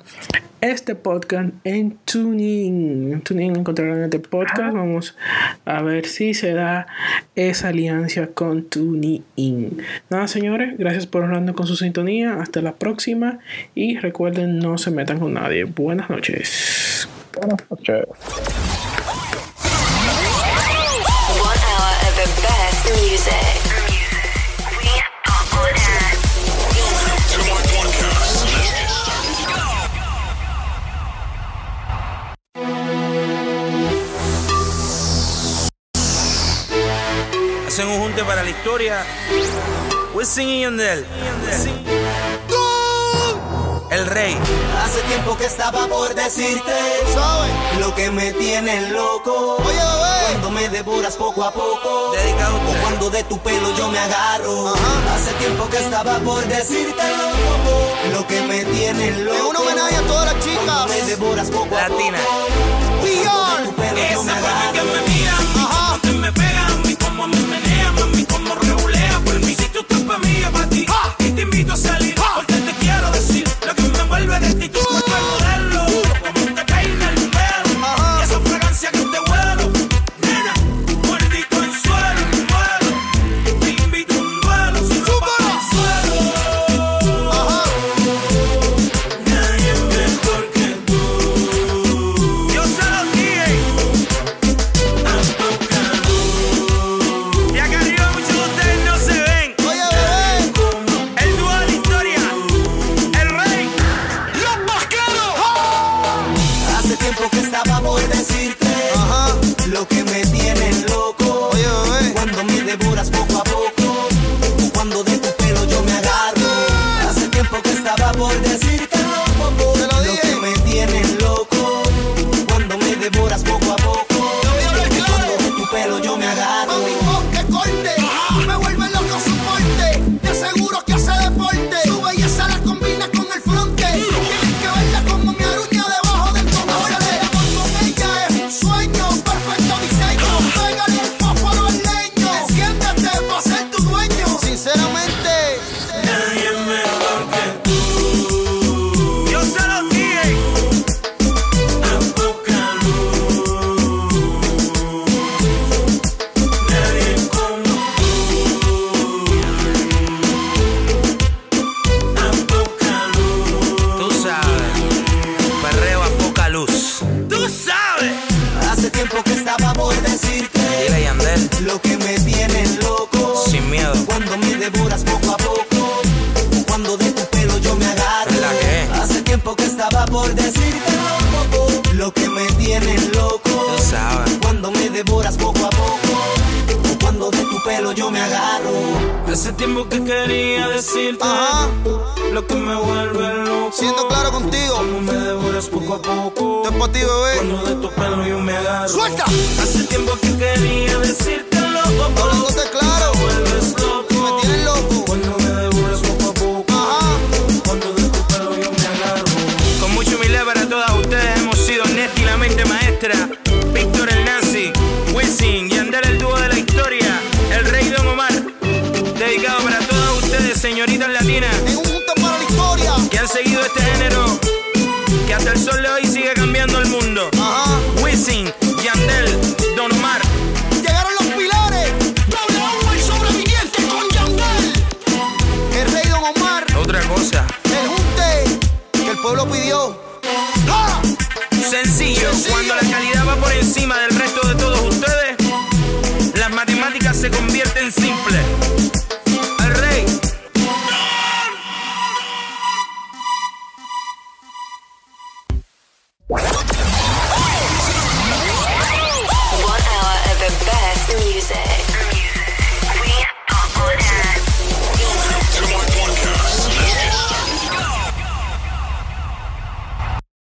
este podcast en Tuning. En Tuning encontrarán este podcast. Vamos a ver si se da esa alianza con Tuning. Nada, señores, gracias por hablando con su sintonía. Hasta la próxima y recuerden, no se metan con nadie. Buenas noches. Buenas noches. One hour of the best music. Hacen un junte para la historia. Wisin y Yandel. El rey. Hace tiempo que estaba por decirte lo que me tiene loco. Cuando me devoras poco a poco. O cuando de tu pelo yo me agarro. Hace tiempo que estaba por decirte lo que me tiene loco. Es un homenaje a todas las chicas. Cuando me devoras poco Latina. a poco. Tu pelo yo me Esa forma agarro. que me mira, me menea, mami, como regulea por mí. Si tú estás pa' mí, pa' ti. Y te invito a salir,